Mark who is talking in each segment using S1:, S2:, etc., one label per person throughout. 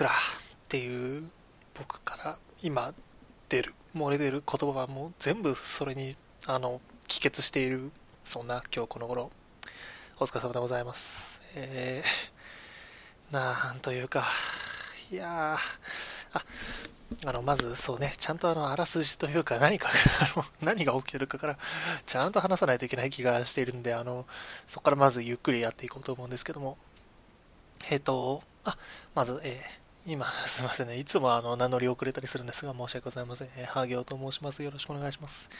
S1: 桜っていう僕から今出る漏れ出る言葉はもう全部それにあの帰結しているそんな今日この頃。お疲れ様でございます。えー、なんというかいやああのまずそうねちゃんとあのあらすじというか何か 何が起きてるかからちゃんと話さないといけない気がしているんであのそこからまずゆっくりやっていこうと思うんですけども。えっ、ー、とあまずえー今、すいませんね。いつもあの名乗り遅れたりするんですが、申し訳ございません。えー、ハゲオと申します。よろしくお願いします。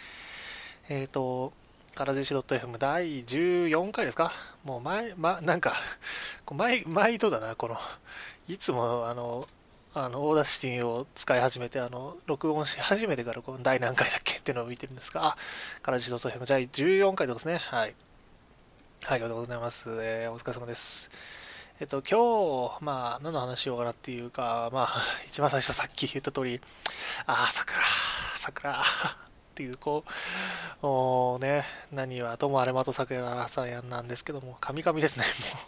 S1: えっ、ー、と、からじし .fm 第14回ですか？もう前、ま、なんか、毎、毎度だな、この、いつも、あの、あの、 Audacity を使い始めて、あの、録音し始めてからこの第何回だっけっていうのを見てるんですが、あ、からじ .fm 第14回ですね。はい。はい、ありがとうございます。えー、お疲れ様です。えっと、今日、まあ、何の話しようかなっていうか、まあ、一番最初さっき言った通り、ああ、桜、桜、っていう、こう、おね、何はともあれまと桜さんやんなんですけども、カミカミですね、も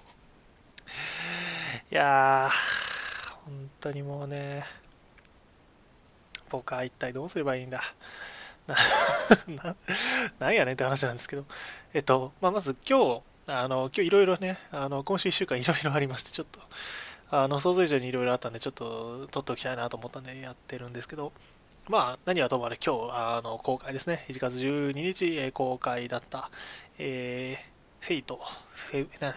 S1: う。いやー、本当にもうね、僕は一体どうすればいいんだ。な、ななんやねんって話なんですけど、えっと、まあ、まず今日、あの、今日いろいろね、あの、今週1週間いろいろありまして、ちょっと、あの、想像以上にいろいろあったんで、ちょっと録っておきたいなと思ったんでやってるんですけど、まあ、何はともあれ今日、あの、公開ですね。1月12日、え公開だった、えー、 Fate、フェイ、な、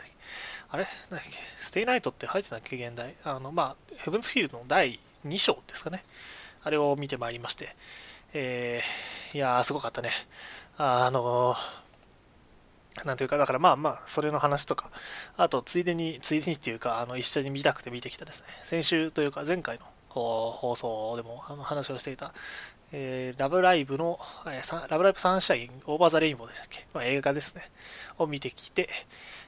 S1: あれ？なんだっけ、 stay night って入ってたっけ、原題。あの、まあ、 Heaven's Feel の第2章ですかね。あれを見てまいりまして、えー、いやー、すごかったね。あのーなんというか、だからまあまあ、それの話とか、あと、ついでに、ついでにっていうか、あの、一緒に見たくて見てきたですね、先週というか、前回の放送でもあの話をしていた、えー、ラブライブの、えー、ラブライブサンシャイン、 Over the Rainbow でしたっけ、まあ、映画ですね、を見てきて、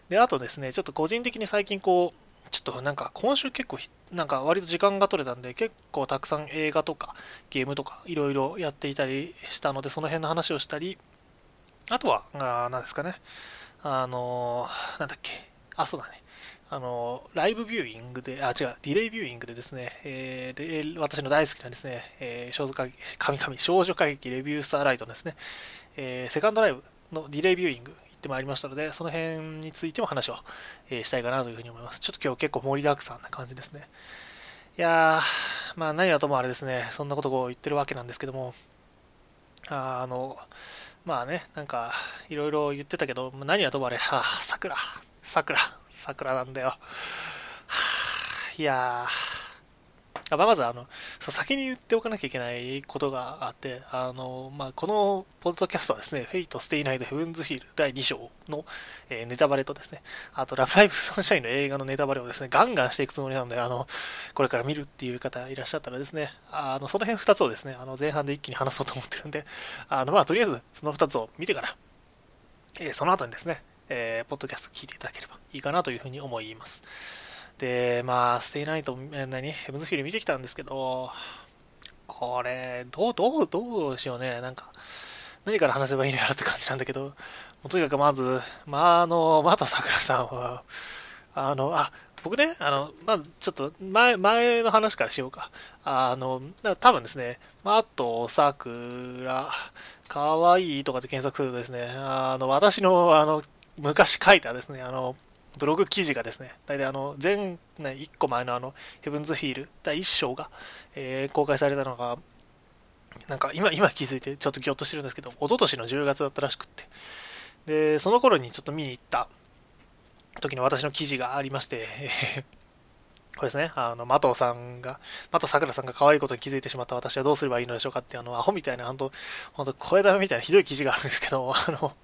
S1: で、あとですね、ちょっと個人的に最近こう、ちょっとなんか今週結構なんか割と時間が取れたんで結構たくさん映画とかゲームとかいろいろやっていたりしたのでその辺の話をしたりあとは、あ何ですかね。あの、なんだっけ。あ、そうだね。あの、ライブビューイングで、あ、違う、ディレイビューイングでですね、えー、で私の大好きなですね、えー、少女歌劇、神々、少女歌劇レビュースターライトのですね、えー、セカンドライブのディレイビューイング行ってまいりましたので、その辺についても話を、えー、したいかなというふうに思います。ちょっと今日結構盛りだくさんな感じですね。いやー、まあ何はともあれですね、そんなことを言ってるわけなんですけども、ああの、まあね、なんか、いろいろ言ってたけど、何はともあれ、はあ、桜、桜、桜なんだよ。はあ、いやー、あまずあのそう先に言っておかなきゃいけないことがあってあの、まあ、このポッドキャストはですね「 Fate/stay night Heaven's Feel」第2章の、えー、ネタバレとですねあと「ラブライブ・サンシャイン」の映画のネタバレをですねガンガンしていくつもりなのであのこれから見るっていう方いらっしゃったらですねあのその辺2つをですねあの前半で一気に話そうと思ってるんであの、まあ、とりあえずその2つを見てから、えー、その後にですね、えー、ポッドキャスト聞いていただければいいかなというふうに思います。で、まあ、ステイナイト、何？ヘブンズフィール見てきたんですけど、これ、どう、どう、どうしようね。なんか、何から話せばいいのやろって感じなんだけど、もうとにかくまず、まあ、あの、また桜さんは、あの、あ、僕ね、あの、まずちょっと前、前の話からしようか。あの、多分ですね、マット、さくら、かわいいとかで検索するとですね、あの、私の、あの、昔書いたですね、あの、ブログ記事がですね、大体あの、前、ね、1個前のあの、ヘブンズヒール第1章が、えー、公開されたのが、なんか今、今気づいてちょっとぎょっとしてるんですけど、一昨年の10月だったらしくって、で、その頃にちょっと見に行った時の私の記事がありまして、これですね、あの、的藤さんが、的藤桜さんが可愛いことに気づいてしまった私はどうすればいいのでしょうかって、あの、アホみたいな、本当本当声だめみたいなひどい記事があるんですけど、あの、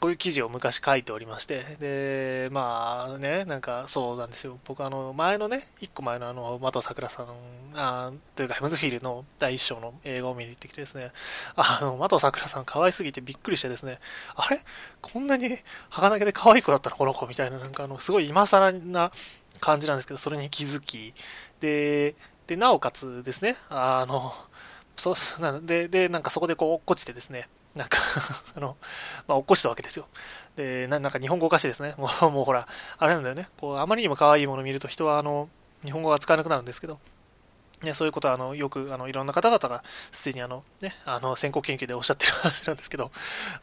S1: こういう記事を昔書いておりまして、で、まあね、なんかそうなんですよ。僕あの、前のね、一個前のあの、的さくらさん、あというかヘムズフィールの第一章の映画を見に行ってきてですね、あの、的さくらさん可愛すぎてびっくりしてですね、あれ？こんなに儚げで可愛い子だったの？この子みたいな、なんかあの、すごい今更な感じなんですけど、それに気づき、で、で、なおかつですね、あの、そなんで、で、なんかそこでこう落っこちてですね、なんか あの、まあ、起こしたわけですよ。で、ななんか日本語おかしいですね。もう、もうほら、あれなんだよね。こう、あまりにも可愛いもの見ると人は、あの、日本語が使えなくなるんですけど、ね、そういうことはあのよくあのいろんな方々がすでにあの、ね、あの先行研究でおっしゃってる話なんですけど、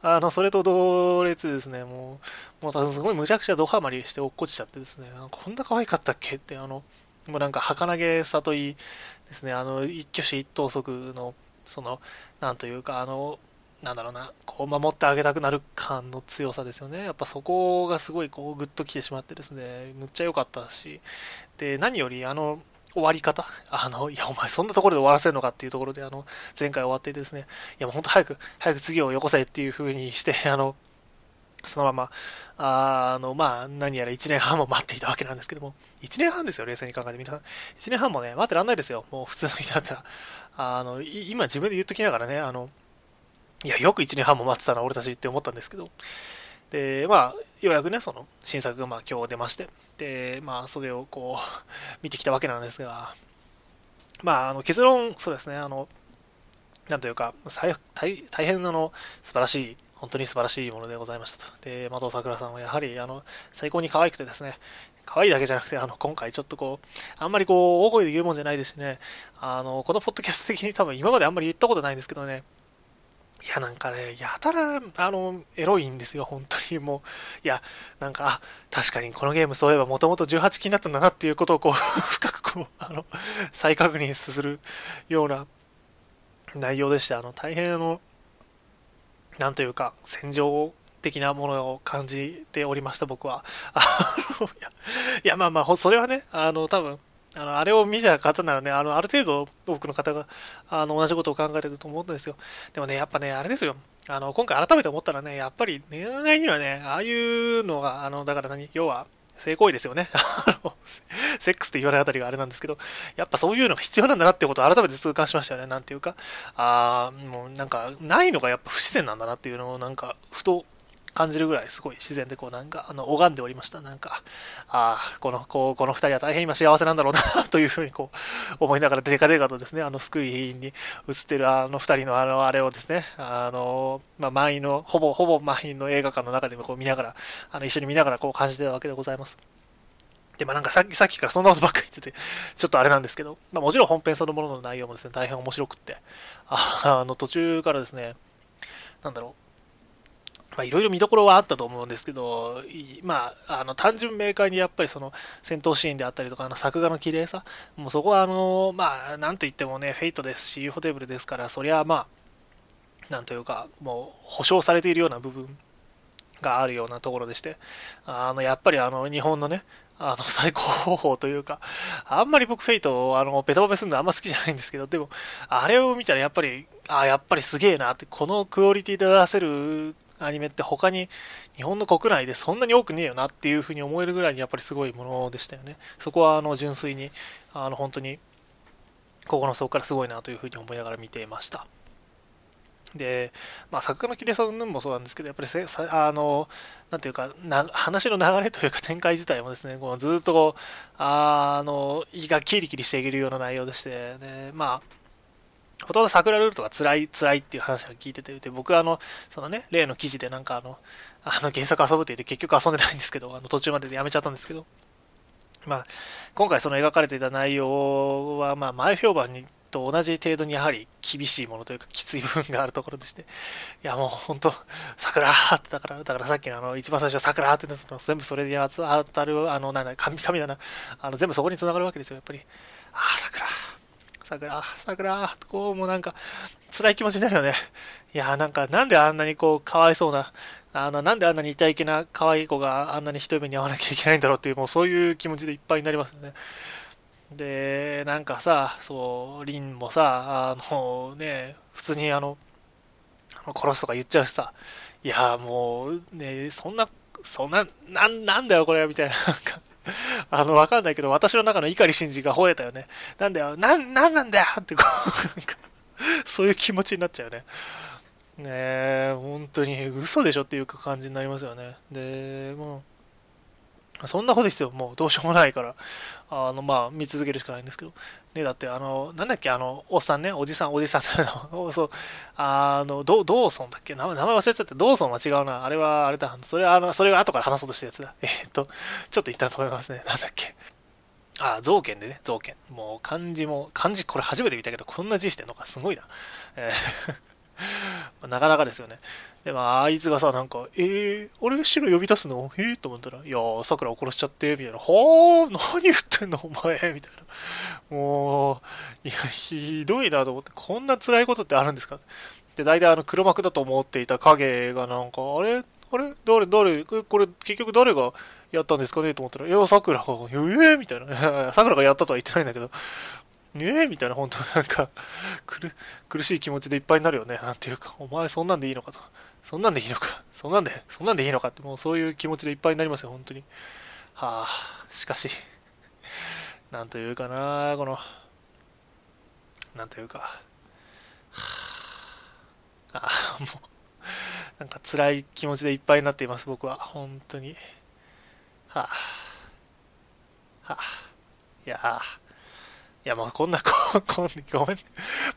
S1: あのそれと同列ですね、もう、もうすごいむちゃくちゃドハマりして落っこちちゃってですね、こんな可愛かったっけって、あのもうなんか儚げさといいですね、あの一挙手一投足の、その、なんというか、あの、なんだろうな、こう守ってあげたくなる感の強さですよね。やっぱそこがすごいこうグッときてしまってですね、むっちゃ良かったし、で、何よりあの、終わり方？あの、いや、お前そんなところで終わらせるのかっていうところで、あの、前回終わっていてですね、いや、もう本当早く、早く次をよこせっていう風にして、あの、そのまま、あの、まあ、何やら1年半も待っていたわけなんですけども、1年半ですよ、冷静に考えて皆さん。1年半もね、待ってらんないですよ、もう普通の人だったら。あの、今自分で言っときながらね、あの、いや、よく1年半も待ってたな、俺たちって思ったんですけど、で、まあ、ようやくね、その、新作がまあ今日出まして、で、まあ、それをこう、見てきたわけなんですが、まあ、あの結論、そうですね、あの、なんというか、大大変あの素晴らしい、本当に素晴らしいものでございましたと。で、的さくらさんはやはり、あの、最高に可愛くてですね、可愛いだけじゃなくて、あの、今回ちょっとこう、あんまりこう、大声で言うもんじゃないですしね、あの、このポッドキャスト的に多分今まであんまり言ったことないんですけどね、いや、なんかね、やたら、あの、エロいんですよ、本当にもう。いや、なんか、あ、確かにこのゲームそういえばもともと18禁だったんだなっていうことをこう、深くこう、あの、再確認するような内容でして、あの、大変あの、なんというか、戦場的なものを感じておりました、僕は。あの、いや、いやまあまあ、それはね、あの、多分、あの、あれを見た方ならね、あの、ある程度多くの方が、あの、同じことを考えてると思うんですよ。でもね、やっぱね、あれですよ。あの、今回改めて思ったらね、やっぱり恋愛にはね、ああいうのが、あの、だから何、要は、性行為ですよね。セックスって言わないあたりがあれなんですけど、やっぱそういうのが必要なんだなってことを改めて痛感しましたよね。なんていうか、ああ、もうなんか、ないのがやっぱ不自然なんだなっていうのを、なんか、ふと感じるぐらいすごい自然でこうなんかあの拝んでおりました。なんかああこのこうこの2人は大変今幸せなんだろうなというふうにこう思いながらデカデカとですねあのスクリーンに映ってるあの2人のあのあれをですねあの、まあ、満員のほぼほぼ満員の映画館の中でもこう見ながらあの一緒に見ながらこう感じてたわけでございます。で、まあなんかさっき、さっきからそんなことばっかり言ってて、ちょっとあれなんですけど、まあもちろん本編そのものの内容もですね、大変面白くって、あの途中からですね、なんだろう、まあ、いろいろ見どころはあったと思うんですけど、まあ、あの単純明快にやっぱりその戦闘シーンであったりとか、あの作画の綺麗さ、もうそこはあの、まあ、なんといってもね、フェイトですし、UFO テーブルですから、そりゃまあ、なんというか、もう保証されているような部分があるようなところでして、あのやっぱりあの日本のね、あの 最高峰というか、あんまり僕 Fate をあのベタ褒めするのあんま好きじゃないんですけど、でも、あれを見たらやっぱり、あやっぱりすげえなって、このクオリティで出せるアニメって他に日本の国内でそんなに多くねえよなっていうふうに思えるぐらいにやっぱりすごいものでしたよね。そこはあの純粋にあの本当にここの底からすごいなというふうに思いながら見ていました。で、まあ、作画の綺麗さうんもそうなんですけど、やっぱりあの、なんていうかな、話の流れというか展開自体もですね、こうずっとこう、あの、胃がキリキリしていけるような内容でして、ね、まあ、ほとんど桜ルートが辛い、辛いっていう話を聞いてて、で僕はあの、そのね、例の記事でなんかあの、あの原作遊ぶって言って結局遊んでないんですけど、あの途中まででやめちゃったんですけど、まあ、今回その描かれていた内容は、まあ、前評判にと同じ程度にやはり厳しいものというかきつい部分があるところでして、いやもう本当、桜ってだから、だからさっきのあの一番最初桜っての全部それに当たる、あの、なんだ、神々だな、あの全部そこにつながるわけですよ、やっぱり。ああ、桜。桜、桜、こう、もうなんか、辛い気持ちになるよね。いや、なんか、なんであんなにこう、かわいそうな、あの、なんであんなに痛いけな可愛い子があんなに一目に会わなきゃいけないんだろうっていう、もうそういう気持ちでいっぱいになりますよね。で、なんかさ、そう、リンもさ、あのね、普通にあの、殺すとか言っちゃうしさ、いや、もう、ね、そんな、そんな、ななんだよこれ、みたいな、なんか、あの、わかんないけど、私の中の碇シンジが吠えたよね。なんだよ、なん、なんなんだよってこう、なんか、そういう気持ちになっちゃうよね。ねえ、本当に嘘でしょっていう感じになりますよね。で、もう、そんなことですよ、もうどうしようもないから、あの、まあ、見続けるしかないんですけど。ね、だって、あの、なんだっけ、あの、おっさんね、おじさん、おじさんの、そう、あの、ドドーソンだっけ？名前忘れちゃった。ドーソンは違うな。あれは、あれだ。それは、あの、それが後から話そうとしたやつだ。えー、っと、ちょっと一旦止めますね。なんだっけ？あ、造剣でね、造剣。もう漢字も、漢字これ初めて見たけど、こんな字してんのか、すごいな。えー なかなかですよね。で、まあ、いつがさ、なんか、えー、俺が白呼び出すの？えー、と思ったら、いやー、桜を殺しちゃって、みたいな。はー、何言ってんの、お前、みたいな。もう、いや、ひどいなと思って、こんな辛いことってあるんですか？で、大体あの、黒幕だと思っていた影がなんか、あれ？あれ？誰、誰、これ、結局誰がやったんですかね？と思ったら、いや、桜が、えー、みたいな。桜がやったとは言ってないんだけど、ええみたいな、本当なんか苦、苦しい気持ちでいっぱいになるよね。なんていうか、お前そんなんでいいのかと。そんなんでいいのか？そんなんで、そんなんでいいのかって、もうそういう気持ちでいっぱいになりますよ、本当に。はあ、しかし、なんというかな、この、なんというか、はあ、あもう、なんか辛い気持ちでいっぱいになっています、僕は。本当に。はあ、はあ、いやあ、いや、もうこんな、ここごめん、ね、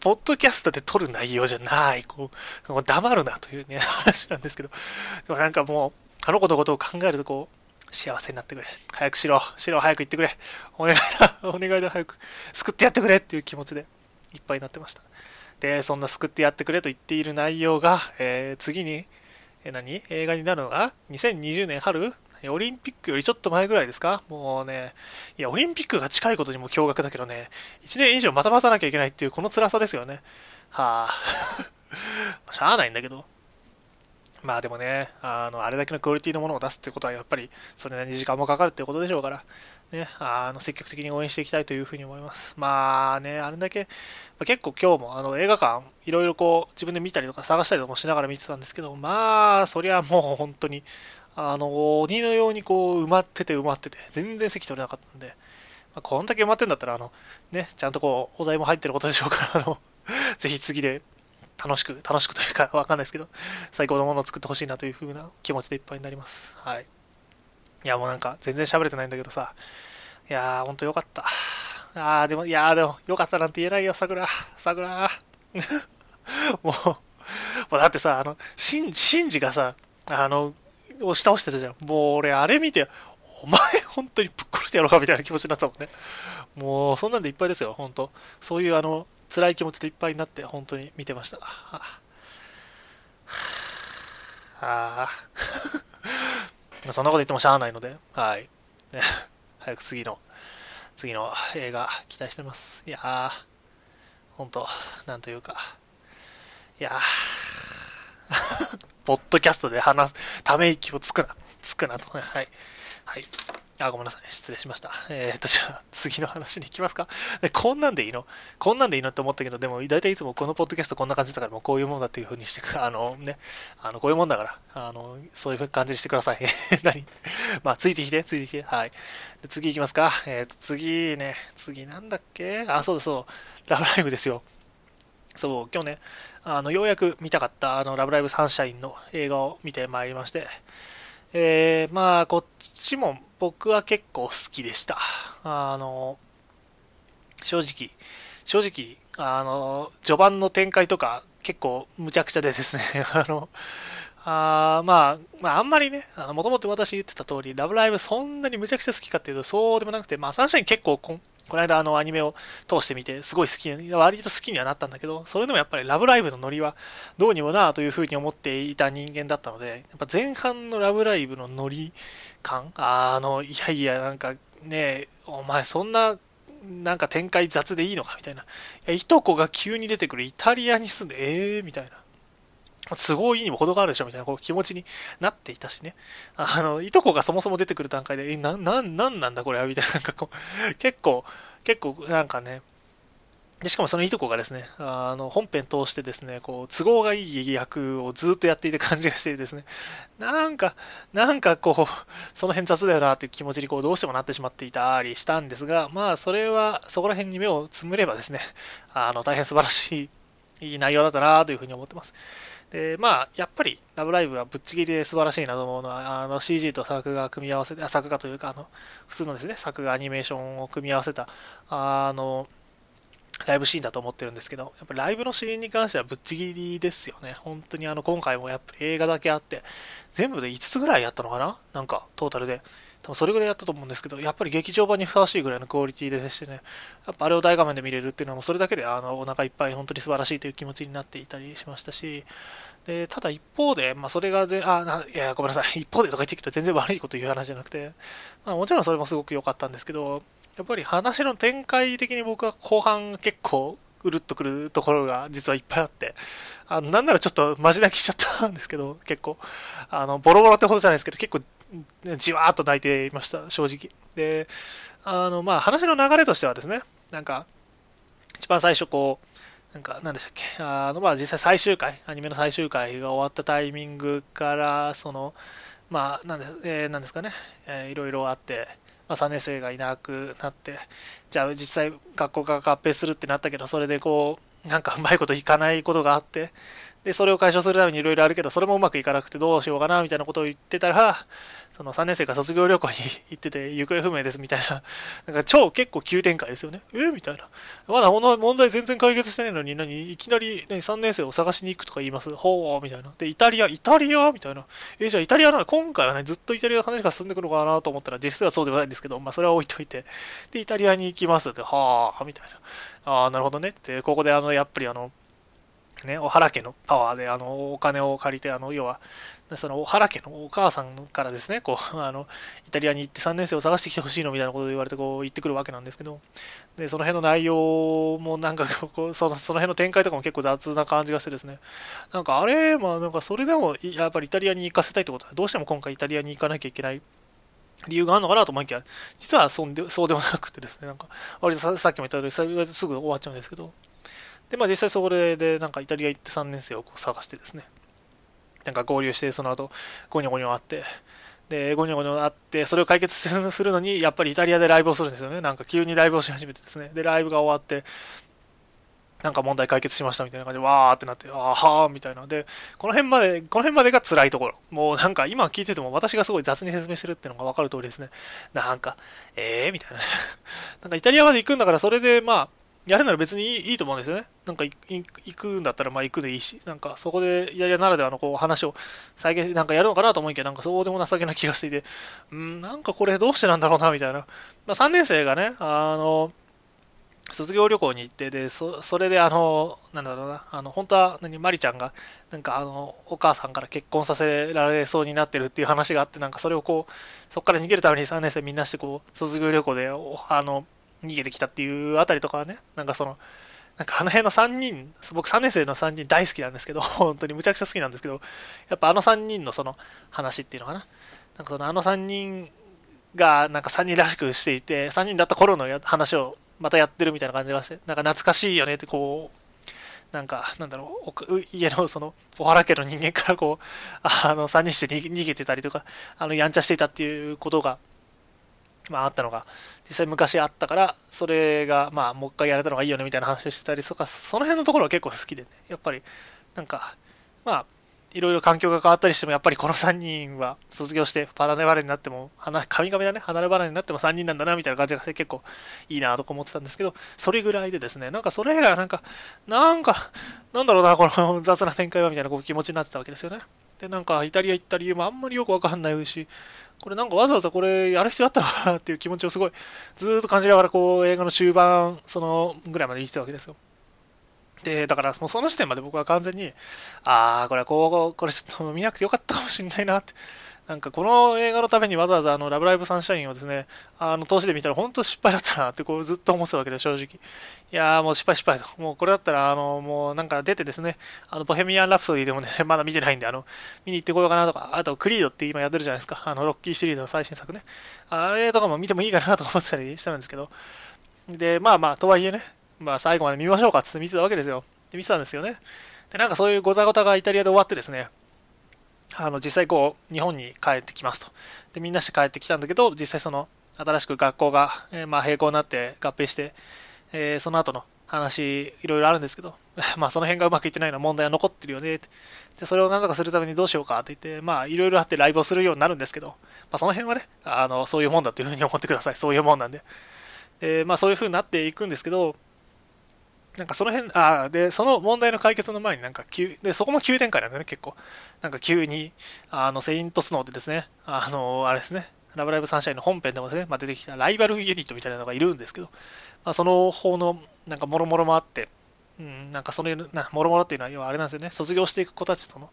S1: ポッドキャストで撮る内容じゃない、こう、もう黙るなというね、話なんですけど、でもなんかもう、あの子のことを考えると、こう、幸せになってくれ。早くしろ。しろ、早く行ってくれ。お願いだ。お願いだ。早く救ってやってくれっていう気持ちでいっぱいになってました。で、そんな救ってやってくれと言っている内容が、えー、次に、えー、何？映画になるのが、2020年春？オリンピックよりちょっと前ぐらいですか？もうね、いや、オリンピックが近いことにも驚愕だけどね、1年以上また待たなきゃいけないっていうこの辛さですよね。は あ、しゃあないんだけど。まあでもね、あの、あれだけのクオリティのものを出すってことはやっぱりそれなりに時間もかかるってことでしょうから、ね、あの、積極的に応援していきたいというふうに思います。まあね、あれだけ、まあ、結構今日もあの映画館、いろいろこう自分で見たりとか探したりとかもしながら見てたんですけど、まあ、そりゃもう本当に、あの、鬼のようにこう埋まってて埋まってて、全然席取れなかったんで、まあ、こんだけ埋まってんだったら、あの、ね、ちゃんとこう、お題も入ってることでしょうから、あの、ぜひ次で楽しく、楽しくというかわかんないですけど、最高のものを作ってほしいなという風な気持ちでいっぱいになります。はい。いや、もうなんか全然喋れてないんだけどさ、いやー、ほんとよかった。あー、でも、いやー、でも、よかったなんて言えないよ、桜。桜。もう、もうだってさ、あの、シン、シンジがさ、あの、押し倒してたじゃん。もう俺、あれ見て、お前、本当にぶっ殺してやろうかみたいな気持ちになったもんね。もう、そんなんでいっぱいですよ、本当そういう、あの、辛い気持ちでいっぱいになって、本当に見てました。はあ。あ そんなこと言ってもしゃあないので、はい。早く次の、次の映画期待してます。いやー、本当なんというか、いやー、ポッドキャストで話す、ため息をつくな、つくなと。はい。はい。あ、ごめんなさい。失礼しました。えー、っと、じゃあ、次の話に行きますか。で、こんなんでいいの？こんなんでいいのって思ったけど、でも、大体いつもこのポッドキャストこんな感じだから、もうこういうもんだっていう風にしてく、あのね、あの、こういうもんだから、あの、そういう感じにしてください。何？まあ、ついてきて、ついてきて。はい。で次行きますか。えー、っと、次ね、次なんだっけ？あ、そうそう。ラブライブですよ。そう、今日ね、あのようやく見たかったあのラブライブサンシャインの映画を見てまいりまして、えー、まあ、こっちも僕は結構好きでした。あの、正直、正直、あの、序盤の展開とか結構むちゃくちゃでですね、あの、あまあ、まあ、あんまりね、もともと私言ってた通り、ラブライブそんなにむちゃくちゃ好きかっていうと、そうでもなくて、まあ、サンシャイン結構ここの間あのアニメを通してみて、すごい好き、割と好きにはなったんだけど、それでもやっぱりラブライブのノリはどうにもなというふうに思っていた人間だったので、やっぱ前半のラブライブのノリ感、あの、いやいや、なんかね、お前そんな、なんか展開雑でいいのかみたいな。いや、いとこが急に出てくるイタリアに住んで、えーみたいな。都合いいにも程があるでしょみたいなこう気持ちになっていたしね。あの、いとこがそもそも出てくる段階で、え、な、な、なんなんだこれは？みたいな、なんかこう、結構、結構なんかね、でしかもそのいとこがですね、あの本編通してですね、こう都合がいい役をずっとやっていて感じがしてですね、なんか、なんかこう、その辺雑だよなという気持ちにこうどうしてもなってしまっていたりしたんですが、まあそれはそこら辺に目をつむればですね、あの大変素晴らしいいい内容だったなというふうに思ってます。で、まあ、やっぱり、ラブライブはぶっちぎりで素晴らしいなと思うのは、あの CG と作画組み合わせて、作画というか、あの、普通のですね、作画アニメーションを組み合わせた、あの、ライブシーンだと思ってるんですけど、やっぱライブのシーンに関してはぶっちぎりですよね。本当にあの今回もやっぱり映画だけあって、全部で5つぐらいやったのかな？なんかトータルで。多分それぐらいやったと思うんですけど、やっぱり劇場版にふさわしいぐらいのクオリティでしてね、やっぱあれを大画面で見れるっていうのも、それだけであのお腹いっぱい本当に素晴らしいという気持ちになっていたりしましたし、でただ一方で、まあ、それがぜあないや、ごめんなさい、一方でとか言ってきたら全然悪いこと言う話じゃなくて、まあ、もちろんそれもすごく良かったんですけど、やっぱり話の展開的に僕は後半結構うるっとくるところが実はいっぱいあって、あのなんならちょっとマジ泣きしちゃったんですけど、結構、あのボロボロってほどじゃないですけど、結構じわーっと泣いていました、正直。で、あの、まあ話の流れとしてはですね、なんか、一番最初こう、なんか、なんでしたっけ、あの、まあ実際最終回、アニメの最終回が終わったタイミングから、その、まあ、なんで、えー、なんですかね、えー、いろいろあって、まあ、3年生がいなくなって、じゃあ実際学校が合併するってなったけど、それでこう、なんかうまいこといかないことがあって、で、それを解消するためにいろいろあるけど、それもうまくいかなくてどうしようかな、みたいなことを言ってたら、その3年生が卒業旅行に行ってて、行方不明ですみたいな、なんか超結構急展開ですよね。えみたいな。まだ問題全然解決してないのに、何？いきなり、何、3年生を探しに行くとか言います。ほう、みたいな。で、イタリア、イタリアみたいな。え、じゃあイタリアなの今回はね、ずっとイタリアの話が進んでくるのかなと思ったら、実際はそうではないんですけど、まあ、それは置いといて。で、イタリアに行きますで、はあ、みたいな。ああ、なるほどね。で、ここで、あの、やっぱりあの、ね、小原家のパワーであのお金を借りてあの要はその小原家のお母さんからですねこう あのイタリアに行って3年生を探してきてほしいのみたいなことを言われてこう言ってくるわけなんですけどでその辺の内容もなんかこう そのその辺の展開とかも結構雑な感じがしてですね。なんかあれまあなんかそれでもやっぱりイタリアに行かせたいってことはどうしても今回イタリアに行かなきゃいけない理由があるのかなと思いきや実はそうでそうでもなくてですねなんか割とさっきも言ったようにすぐ終わっちゃうんですけどで、まあ実際それでなんかイタリア行って3年生をこう探してですね、なんか合流してその後ゴニョゴニョあって、で、ゴニョゴニョあって、それを解決するのに、やっぱりイタリアでライブをするんですよね。なんか急にライブをし始めてですね。で、ライブが終わって、なんか問題解決しましたみたいな感じで、わーってなって、あーはーみたいな。で、この辺まで、この辺までが辛いところ。もうなんか今聞いてても私がすごい雑に説明してるっていうのがわかる通りですね。なんか、えーみたいな。なんかイタリアまで行くんだから、それでまあ、やるなら別にいいと思うんですよね。なんか行くんだったらまあ行くでいいし、なんかそこでイタリアならではのこう話を再現なんかやるのかなと思いきや、なんかそうでも情けな気がしていて、うん、なんかこれどうしてなんだろうなみたいな。まあ、3年生がね、あの、卒業旅行に行って、で、そそれであの、なんだろうな、あの、本当は何、マリちゃんが、なんかあの、お母さんから結婚させられそうになってるっていう話があって、なんかそれをこう、そこから逃げるために3年生みんなしてこう、卒業旅行で、あの、逃げてきたっていうあたりとかはね、なんかその、なんかあの辺の3人、僕3年生の3人大好きなんですけど、本当にむちゃくちゃ好きなんですけど、やっぱあの3人のその話っていうのかな。なんかそのあの3人がなんか3人らしくしていて、3人だった頃の話をまたやってるみたいな感じがして、なんか懐かしいよねってこう、なんか、なんだろう、家のその、小原家の人間からこう、あの、3人して逃げてたりとか、あの、やんちゃしていたっていうことが、まあ、あったのが、実際昔あったから、それが、まあ、もう一回やれたのがいいよねみたいな話をしてたりとか、その辺のところは結構好きでね、やっぱり、なんか、まあ、いろいろ環境が変わったりしても、やっぱりこの3人は卒業して、離れ離れになっても、神々だね、離れ離れになっても3人なんだな、みたいな感じがして結構いいなとか思ってたんですけど、それぐらいでですね、なんかそれがなんか、なんか、なんだろうな、この雑な展開はみたいなこう気持ちになってたわけですよね。で、なんかイタリア行った理由もあんまりよくわかんないし、これなんかわざわざこれやる必要あったのかなっていう気持ちをすごいずーっと感じながらこう映画の終盤そのぐらいまで見てたわけですよ。で、だからもうその時点まで僕は完全に、ああ、これはこう、これちょっと見なくてよかったかもしんないなってなんかこの映画のためにわざわざあのラブライブサンシャインをですね、あの投資で見たら本当失敗だったなってこうずっと思ってたわけで正直。いやーもう失敗失敗と。もうこれだったらあのもうなんか出てですね、あのボヘミアン・ラプソディでもね、まだ見てないんであの見に行ってこようかなとか、あとクリードって今やってるじゃないですか。あのロッキーシリーズの最新作ね。あれとかも見てもいいかなと思ってたりしたんですけど。で、まあまあとはいえね、まあ最後まで見ましょうかって見てたわけですよ。で見てたんですよね。で、なんかそういうごたごたがイタリアで終わってですね、あの実際こう日本に帰ってきますと。でみんなして帰ってきたんだけど実際その新しく学校が、えー、まあ並行になって合併して、えー、その後の話いろいろあるんですけど まあその辺がうまくいってないのは問題は残ってるよねって。でそれを何とかするためにどうしようかって言ってまあいろいろあってライブをするようになるんですけど、まあ、その辺はねあのそういうもんだというふうに思ってください。そういうもんなんで。でまあそういうふうになっていくんですけどなんかその辺、あで、その問題の解決の前になんか急、で、そこも急展開なんだね、結構。なんか急に、あの、セイントスノーでですね、あの、あれですね、ラブライブサンシャインの本編でもですね、まあ、出てきたライバルユニットみたいなのがいるんですけど、まあ、その方の、なんか、もろもろもあって、うん、なんか、その、なもろもろっていうのは、要はあれなんですよね、卒業していく子たちとの、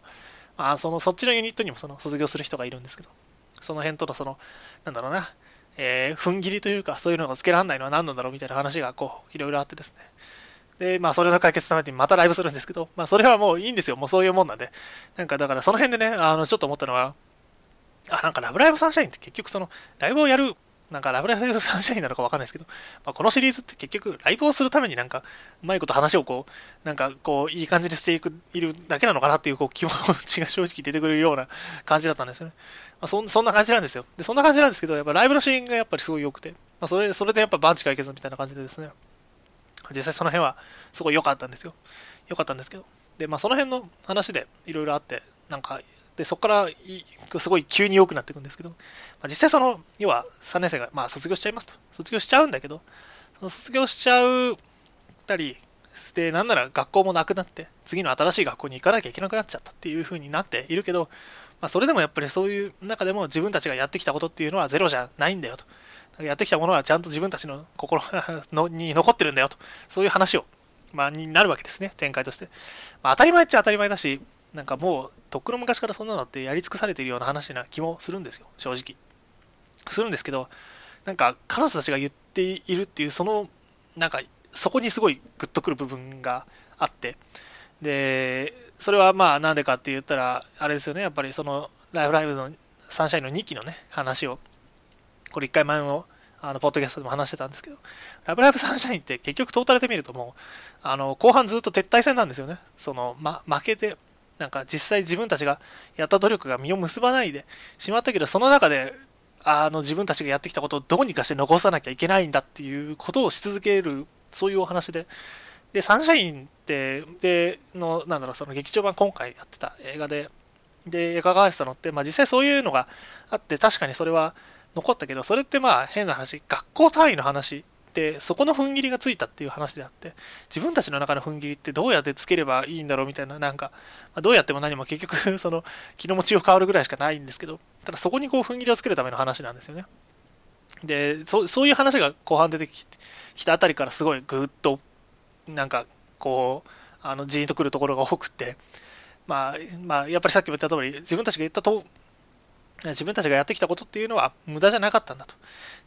S1: まあ、その、そっちのユニットにも、その、卒業する人がいるんですけど、その辺との、その、なんだろうな、えー、踏ん切りというか、そういうのがつけられないのは何なんだろうみたいな話が、こう、いろいろあってですね、で、まあ、それの解決のためにまたライブするんですけど、まあ、それはもういいんですよ。もうそういうもんなんで。なんか、だからその辺でね、あの、ちょっと思ったのは、あ、なんかラブライブサンシャインって結局その、ライブをやる、なんかラブライブサンシャインなのかわかんないですけど、まあ、このシリーズって結局ライブをするためになんか、うまいこと話をこう、なんかこう、いい感じにしていく、いるだけなのかなっていうこう気持ちが正直出てくるような感じだったんですよね。まあ、そそんな感じなんですよ。で、そんな感じなんですけど、やっぱライブのシーンがやっぱりすごい良くて、まあ、それ、それでやっぱバンチ解決みたいな感じでですね、実際その辺はすごい良かったんですよ。良かったんですけど。で、まあその辺の話でいろいろあって、なんか、で、そこからすごい急に良くなっていくんですけど、まあ、実際その、要は3年生が、まあ卒業しちゃいますと。卒業しちゃうんだけど、その卒業しちゃうたり、で、なんなら学校もなくなって、次の新しい学校に行かなきゃいけなくなっちゃったっていう風になっているけど、まあ、それでもやっぱりそういう中でも自分たちがやってきたことっていうのはゼロじゃないんだよと。やってきたものはちゃんと自分たちの心のに残ってるんだよと、そういう話を、まあ、になるわけですね、展開として。まあ、当たり前っちゃ当たり前だし、なんかもう、とっくの昔からそんなのってやり尽くされているような話な気もするんですよ、正直。するんですけど、なんか彼女たちが言っているっていう、その、なんか、そこにすごいグッとくる部分があって、で、それはまあなんでかって言ったら、あれですよね、やっぱりその、ライブライブのサンシャインの2期のね、話をこれ1回前のあのポッドキャストでも話してたんですけど、ラブライブサンシャインって結局トータルで見るともう、あの後半ずっと撤退戦なんですよね。その、ま、負けて、なんか実際自分たちがやった努力が実を結ばないでしまったけど、その中であの自分たちがやってきたことをどうにかして残さなきゃいけないんだっていうことをし続ける、そういうお話で。で、サンシャインって、で、の、なんだろう、その劇場版今回やってた映画で、で、映画がしたのって、まあ実際そういうのがあって、確かにそれは、残ったけど、それってまあ変な話、学校単位の話で、そこの踏ん切りがついたっていう話であって、自分たちの中の踏ん切りってどうやってつければいいんだろうみたいな、なんか、まあ、どうやっても何も結局 その、気の持ちを変わるぐらいしかないんですけど、ただそこにこう踏ん切りをつけるための話なんですよね。で、そそういう話が後半出てきたあたりからすごいぐっと、なんか、こう、あの、じーんとくるところが多くって、まあ、まあ、やっぱりさっきも言った通り、自分たちが言ったと自分たちがやってきたことっていうのは無駄じゃなかったんだと。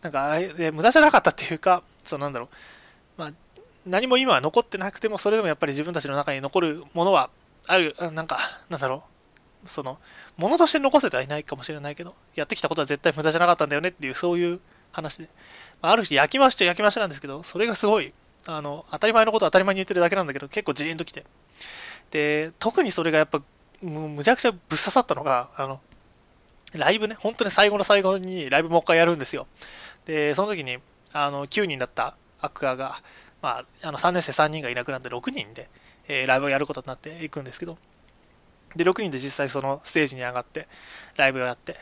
S1: なんか、無駄じゃなかったっていうか、そのなんだろう、まあ、何も今は残ってなくても、それでもやっぱり自分たちの中に残るものはある、なんか、なんだろう、その、ものとして残せてはいないかもしれないけど、やってきたことは絶対無駄じゃなかったんだよねっていう、そういう話で。あ、る日、焼き増しと焼き増しなんですけど、それがすごい、あの、当たり前のことを当たり前に言ってるだけなんだけど、結構ジーンときて。で、特にそれがやっぱ、もうむちゃくちゃぶっ刺さったのが、あの、ライブね、本当に最後の最後にライブもう一回やるんですよ。で、その時に、あの、9人だったアクアが、まあ、あの3年生3人がいなくなって6人で、えー、ライブをやることになっていくんですけど、で、6人で実際そのステージに上がって、ライブをやって、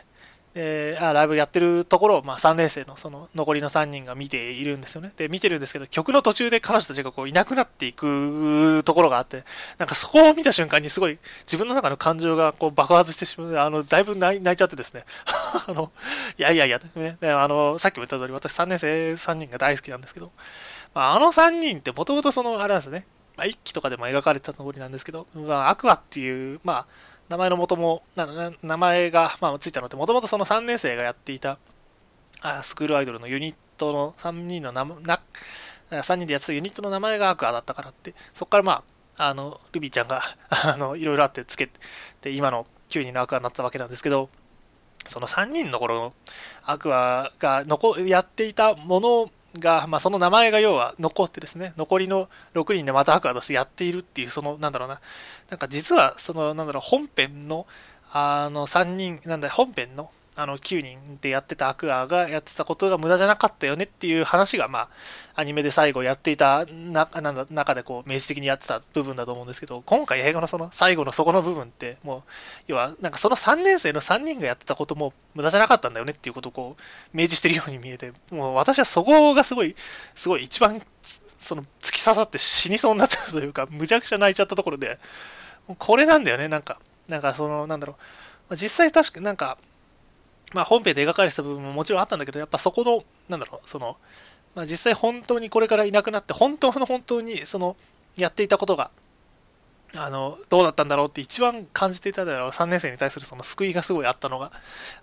S1: であライブやってるところを、まあ、3年生のその残りの3人が見ているんですよね。で、見てるんですけど、曲の途中で彼女たちがこういなくなっていくところがあって、なんかそこを見た瞬間にすごい自分の中の感情がこう爆発してしまう、あの、だいぶ泣いちゃってですね。あの、いやいやいや、ね、あの、さっきも言った通り、私3年生3人が大好きなんですけど、まあ、あの3人ってもともとその、あれなんですね、まあ、一期とかでも描かれてた通りなんですけど、まあ、アクアっていう、まあ、名前の元も、名前が、まあ、ついたのって、もともとその3年生がやっていた、あスクールアイドルのユニットの3人の名な、3人でやってたユニットの名前がアクアだったからって、そこからまあ、あの、ルビーちゃんが、あの、いろいろあってつけて、今の9人のアクアになったわけなんですけど、その3人の頃のアクアが残やっていたものが、まあ、その名前が要は残ってですね、残りの6人でまたアクアとしてやっているっていう、その、なんだろうな、なんか実は、その、なんだろう、本編の、あの、3人、なんだ、本編の、あの9人でやってたアクアがやってたことが無駄じゃなかったよねっていう話が、まあ、アニメで最後やっていたななんだ中でこう明示的にやってた部分だと思うんですけど今回映画のその最後のそこの部分ってもう要はなんかその3年生の3人がやってたことも無駄じゃなかったんだよねっていうことをこう明示してるように見えてもう私はそこがすごいすごい一番その突き刺さって死にそうになったというかむちゃくちゃ泣いちゃったところでこれなんだよねなんかなんかそのなんだろう実際確かなんかまあ、本編で描かれてた部分ももちろんあったんだけど、やっぱそこの、なんだろう、その、まあ、実際本当にこれからいなくなって、本当の本当に、その、やっていたことが、あの、どうだったんだろうって一番感じていただろう、3年生に対するその救いがすごいあったのが、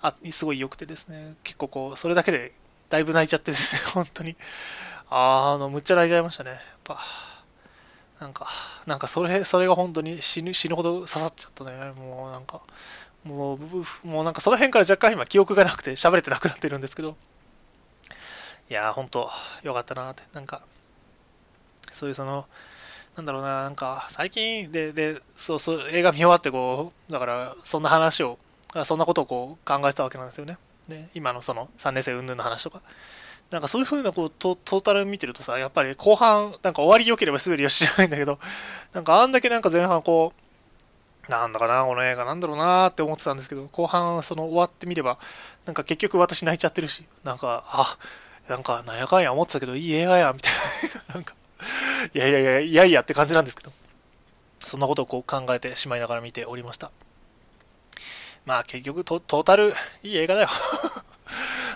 S1: あすごい良くてですね、結構こう、それだけでだいぶ泣いちゃってですね、本当に。ああの、むっちゃ泣いちゃいましたね。やっぱ、なんか、なんかそれ、それが本当に死ぬ、死ぬほど刺さっちゃったね。もうなんか、もう、もうなんかその辺から若干今記憶がなくて喋れてなくなってるんですけど、いやー、ほんと、よかったなって、なんか、そういうその、なんだろうな、なんか、最近で、で、そうそう、映画見終わって、こう、だから、そんな話を、そんなことをこう考えてたわけなんですよね。で、今のその3年生云々の話とか。なんかそういう風なこうトータル見てるとさ、やっぱり後半、なんか終わり良ければ滑りよしじゃないんだけど、なんかあんだけなんか前半こう、なんだかな、この映画なんだろうなって思ってたんですけど、後半その終わってみれば、なんか結局私泣いちゃってるし、なんか、あ、なんかなんやかんや思ってたけど、いい映画や、みたいな、なんか、いやいやいや、いやいやって感じなんですけど、そんなことをこう考えてしまいながら見ておりました。まあ結局トータルいい映画だよ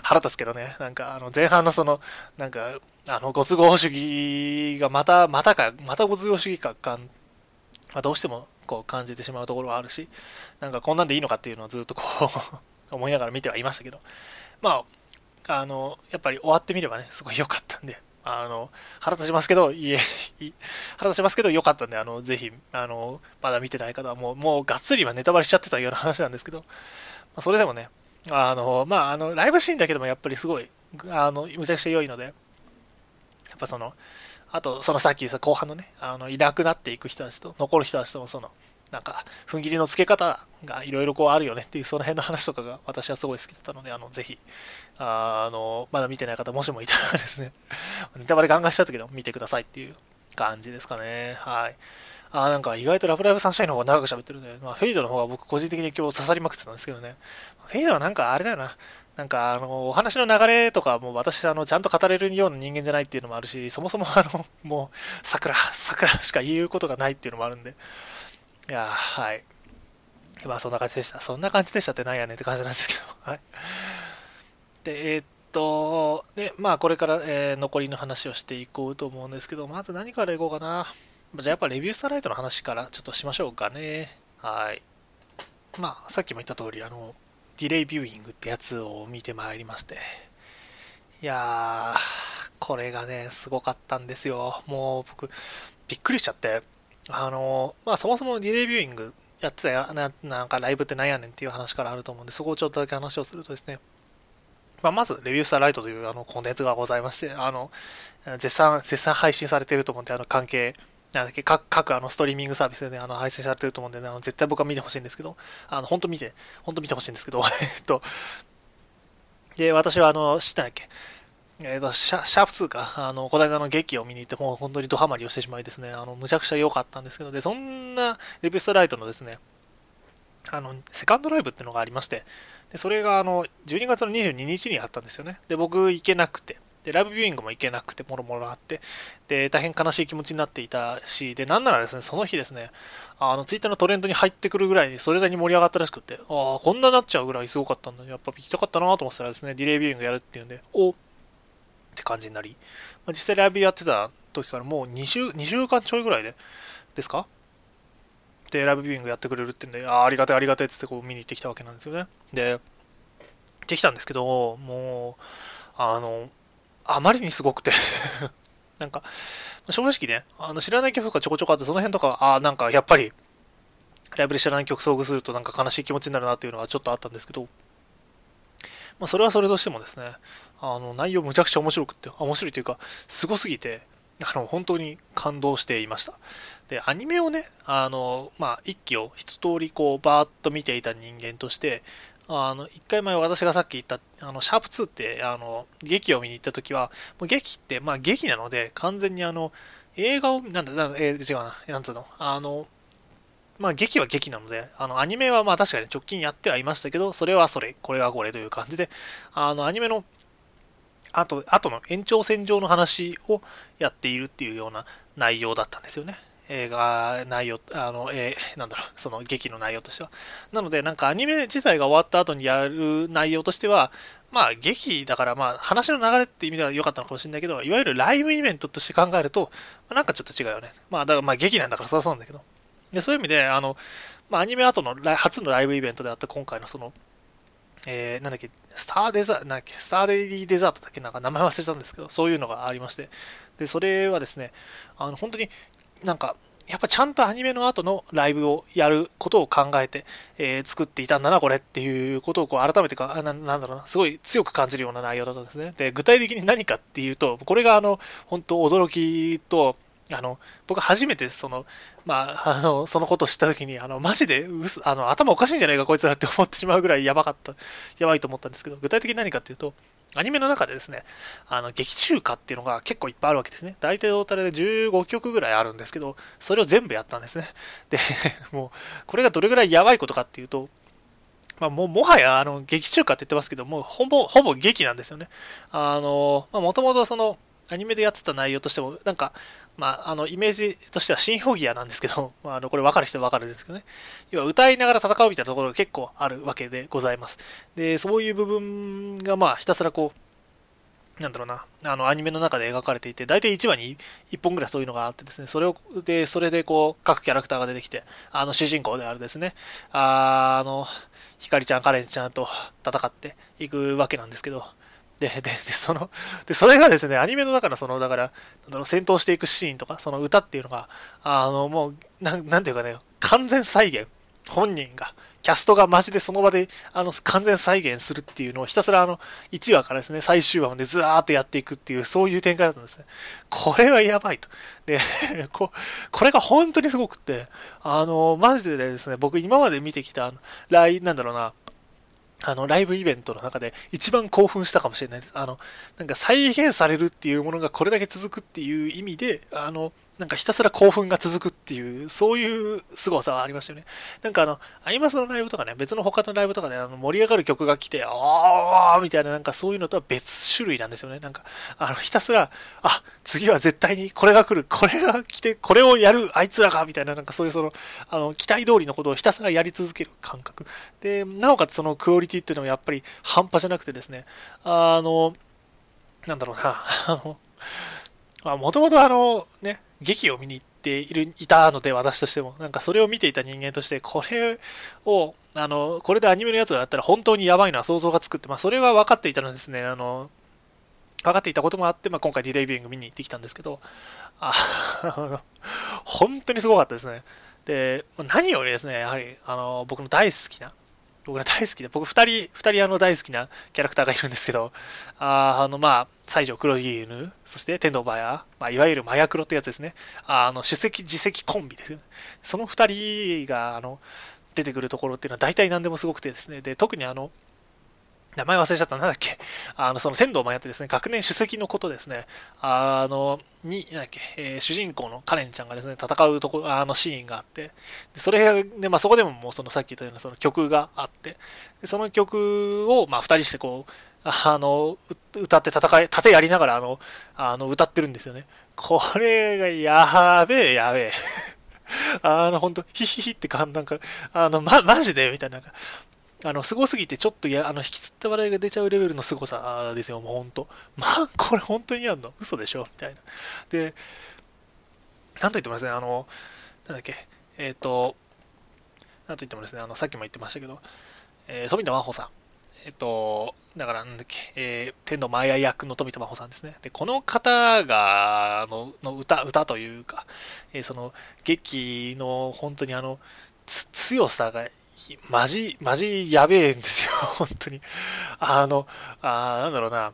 S1: 腹立つけどね、なんかあの前半のその、なんか、あの、ご都合主義がまた、またか、またご都合主義かかん、まあ、どうしてもこう感じてしまうところはあるし、なんかこんなんでいいのかっていうのをずっとこう 思いながら見てはいましたけど、まあ、あの、やっぱり終わってみればね、すごい良かったんで、あの、腹立ちますけど、いえ、腹立ちますけど、良かったんで、あの、ぜひ、あの、まだ見てない方は、もう、もう、がっつりはネタバレしちゃってたような話なんですけど、まあ、それでもね、あの、まあ、あの、ライブシーンだけでもやっぱりすごい、あの、むちゃくちゃ良いので、やっぱその、あと、そのさっきさ、後半のね、あの、いなくなっていく人たちと、残る人たちとも、その、なんか、踏ん切りの付け方がいろいろこうあるよねっていう、その辺の話とかが私はすごい好きだったので、あの、ぜひ、あの、まだ見てない方、もしもいたらですね、ネタバレガンガンしちゃったけど、見てくださいっていう感じですかね。はい。あなんか意外とラブライブサンシャインの方が長く喋ってるんで、まあ、フェイドの方が僕個人的に今日刺さりまくってたんですけどね。フェイドはなんかあれだよな。なんか、あの、お話の流れとかも私、あの、ちゃんと語れるような人間じゃないっていうのもあるし、そもそもあの、もう、桜、桜しか言うことがないっていうのもあるんで、いやはい。まあ、そんな感じでした。そんな感じでしたってなんやねんって感じなんですけど、はい。で、えー、っと、で、まあ、これから、えー、残りの話をしていこうと思うんですけど、まず何からいこうかな。じゃあ、やっぱレビュースターライトの話からちょっとしましょうかね。はい。まあ、さっきも言った通り、あの、ディレイビューイングってやつを見てまいりまして。いやー、これがね、すごかったんですよ。もう僕、びっくりしちゃって。あの、まあそもそもディレイビューイングやってたやな、なんかライブってなんやねんっていう話からあると思うんで、そこをちょっとだけ話をするとですね。まあ、まず、レビュースターライトというあのコンテンツがございまして、あの、絶賛、絶賛配信されていると思うんで、あの関係、なんだっけ、各、各あのストリーミングサービスで、ね、あの配信されてると思うんで、ね、あの絶対僕は見てほしいんですけど、あの、本当見て、本当見てほしいんですけど、えっと、で、私はあの、知ったんだっけ、えーと、シャシャープ2か、あの、この間の劇を見に行って、もう本当にドハマりをしてしまいですね、あの、むちゃくちゃ良かったんですけど、で、そんなレビューストライトのですね、あの、セカンドライブっていうのがありまして、で、それがあの、12月の22日にあったんですよね。で、僕行けなくて、で、ライブビューイングも行けなくて、もろもろあって、で、大変悲しい気持ちになっていたし、で、なんならですね、その日ですね、あの、ツイッターのトレンドに入ってくるぐらいに、それなりに盛り上がったらしくて、ああ、こんななっちゃうぐらいすごかったんだ。やっぱ行きたかったなと思ってたらですね、ディレイビューイングやるっていうんで、おって感じになり、まあ、実際ライブやってた時からもう2週 ,2 週間ちょいぐらいで、ですか？で、ライブビューイングやってくれるってんで、ああ、ありがたいありがたいっつってこう見に行ってきたわけなんですよね。で、行ってきたんですけど、もう、あの、あまりにすごくて なんか、正直ね、あの知らない曲がちょこちょこあって、その辺とか、ああ、なんかやっぱり、ライブで知らない曲遭遇するとなんか悲しい気持ちになるなっていうのはちょっとあったんですけど、まあ、それはそれとしてもですね、あの、内容むちゃくちゃ面白くって、面白いというか、すごすぎて、あの、本当に感動していました。で、アニメをね、あの、まあ、一期を一通りこう、バーッと見ていた人間として、あの、一回前私がさっき言った、あの、シャープ2って、あの、劇を見に行った時は、もう劇って、まあ劇なので、完全にあの、映画を、なんだ、なんだえー、違うな、なんつうの、あの、まあ劇は劇なので、あの、アニメはまあ確かに直近やってはいましたけど、それはそれ、これはこれという感じで、あの、アニメの、あと、後の延長線上の話をやっているっていうような内容だったんですよね。映画内容、あの、えー、なんだろう、その劇の内容としては。なので、なんかアニメ自体が終わった後にやる内容としては、まあ劇だからまあ話の流れって意味では良かったのかもしれないけど、いわゆるライブイベントとして考えると、まあ、なんかちょっと違うよね。まあだからまあ劇なんだからそりゃそうなんだけど。でそういう意味で、あの、まあアニメ後の初のライブイベントであった今回のその、えー、なんだっけ、スターデザート、なんだっけ、スターデイリーデザートだっけなんか名前忘れたんですけど、そういうのがありまして、で、それはですね、あの、本当になんか、やっぱちゃんとアニメの後のライブをやることを考えて、えー、作っていたんだな、これっていうことをこう改めてかな、なんだろうな、すごい強く感じるような内容だったんですね。で、具体的に何かっていうと、これがあの、本当驚きと、あの、僕初めてその、まあ、あの、そのことを知った時に、あの、マジで、うす、あの、頭おかしいんじゃないかこいつらって思ってしまうぐらいやばかった、やばいと思ったんですけど、具体的に何かっていうと、アニメの中でですね、あの、劇中歌っていうのが結構いっぱいあるわけですね。大体トータルで15曲ぐらいあるんですけど、それを全部やったんですね。で、もう、これがどれぐらいやばいことかっていうと、まあ、ももはや、あの、劇中歌って言ってますけど、もう、ほぼ、ほぼ劇なんですよね。あの、まあ、もともとその、アニメでやってた内容としても、なんか、まあ、あの、イメージとしてはシンフォギアなんですけど、まあ、あの、これ分かる人は分かるんですけどね。要は歌いながら戦うみたいなところが結構あるわけでございます。で、そういう部分が、まあ、ひたすらこう、なんだろうな、あの、アニメの中で描かれていて、大体1話に1本ぐらいそういうのがあってですね、それを、で、それでこう、各キャラクターが出てきて、あの、主人公であるですね、ああの、ひかりちゃん、カレンちゃんと戦っていくわけなんですけど、で、で、で、その、で、それがですね、アニメの中のその、だから、戦闘していくシーンとか、その歌っていうのが、あの、もう、なん、なんていうかね、完全再現。本人が、キャストがマジでその場で、あの、完全再現するっていうのをひたすらあの、1話からですね、最終話までずーっとやっていくっていう、そういう展開だったんですね。これはやばいと。で、こ、これが本当にすごくって、あの、マジでですね、僕今まで見てきた、あの、来、なんだろうな、あの、ライブイベントの中で一番興奮したかもしれないです。あの、なんか再現されるっていうものがこれだけ続くっていう意味で、あの、なんかひたすら興奮が続くっていう、そういう凄さはありましたよね。なんかあの、アイマスのライブとかね、別の他のライブとかで、あの盛り上がる曲が来て、あーみたいななんかそういうのとは別種類なんですよね。なんか、あの、ひたすら、あ、次は絶対にこれが来る、これが来て、これをやる、あいつらが、みたいな、なんかそういうその、あの、期待通りのことをひたすらやり続ける感覚。で、なおかつそのクオリティっていうのもやっぱり半端じゃなくてですね、あの、なんだろうな、あの、もともとあの、ね、劇を見に行っている、いたので、私としても。なんかそれを見ていた人間として、これを、あの、これでアニメのやつがやったら本当にやばいのは想像がつくって、まあそれは分かっていたのですね、あの、分かっていたこともあって、まあ今回ディレイビング見に行ってきたんですけど、あ、本当にすごかったですね。で、何よりですね、やはり、あの、僕の大好きな、僕が大好きで、僕二人、二人あの大好きなキャラクターがいるんですけど、ああの、まあ、西条黒木犬、そして天童バヤ、まあ、いわゆる麻薬ロってやつですね。あの、首席自責コンビですよね。その二人が、あの、出てくるところっていうのは大体何でもすごくてですね、で、特にあの、名前忘れちゃった、なんだっけ、あの、その天童もやってですね、学年主席のことですね、あの、に、なんだっけ、えー、主人公のカレンちゃんがですね、戦うとこ、あのシーンがあって、でそれで、まあ、そこでももうそのさっき言ったようなその曲があって、でその曲を、まあ、二人してこう、あの、歌って戦い、盾やりながら、あの、あの、歌ってるんですよね。これが、やべえ、やべえ。あの、ほんと、ヒヒヒって感なんか、あの、ま、マジでみたいな。あの、凄すぎてちょっとや、あの、引きつった笑いが出ちゃうレベルの凄さですよ、もうほんと。まあ、これ本当にやんの？嘘でしょ？みたいな。で、なんと言ってもですね、あの、なんだっけ、えっ、ー、と、なんと言ってもですね、あの、さっきも言ってましたけど、えー、富田真帆さん。えっ、と、だから、なんだっけ、えー、天のマヤ役の富田真帆さんですね。で、この方が、あの、の歌、歌というか、えー、その、劇の本当にあの、強さがマジ、マジやべえんですよ、本当に。あの、あなんだろうな、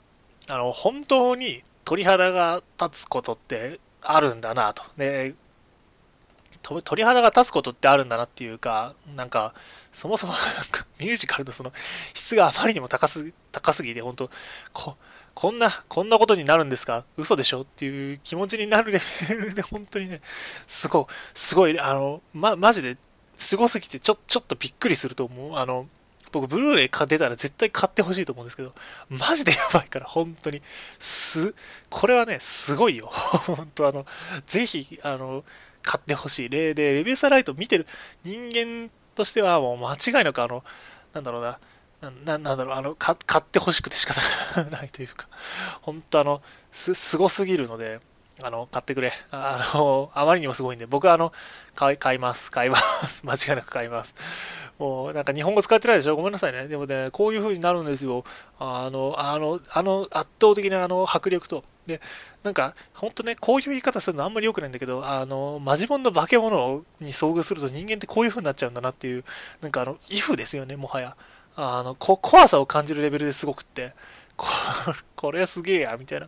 S1: あの、本当に鳥肌が立つことってあるんだなと。で、鳥肌が立つことってあるんだなっていうか、なんか、そもそもなんかミュージカルのその質があまりにも高す高すぎて、本当こ、こんな、こんなことになるんですか？嘘でしょ？っていう気持ちになるレベルで、本当にね、すごい、すごい、あの、ま、マジで、すごすぎて、ちょ、ちょっとびっくりすると思う。あの、僕、ブルーレイ出たら絶対買ってほしいと思うんですけど、マジでやばいから、本当に。す、これはね、すごいよ。本当あの、ぜひ、あの、買ってほしい。例で、レビューサーライト見てる。人間としてはもう間違いなくあの、なんだろうな、ななんだろう、あの、買ってほしくて仕方がないというか、本当あの、す、すごすぎるので、あの、買ってくれ。あの、あまりにもすごいんで、僕はあの、買い、買います。買います。間違いなく買います。もう、なんか日本語使ってないでしょ？ごめんなさいね。でもね、こういう風になるんですよ。あの、あの、あの、圧倒的なあの、迫力と。で、なんか、ほんとね、こういう言い方するのあんまり良くないんだけど、あの、マジモンの化け物に遭遇すると人間ってこういう風になっちゃうんだなっていう、なんかあの、イフですよね、もはや。あの、こ怖さを感じるレベルですごくって、こ これすげえや、みたいな。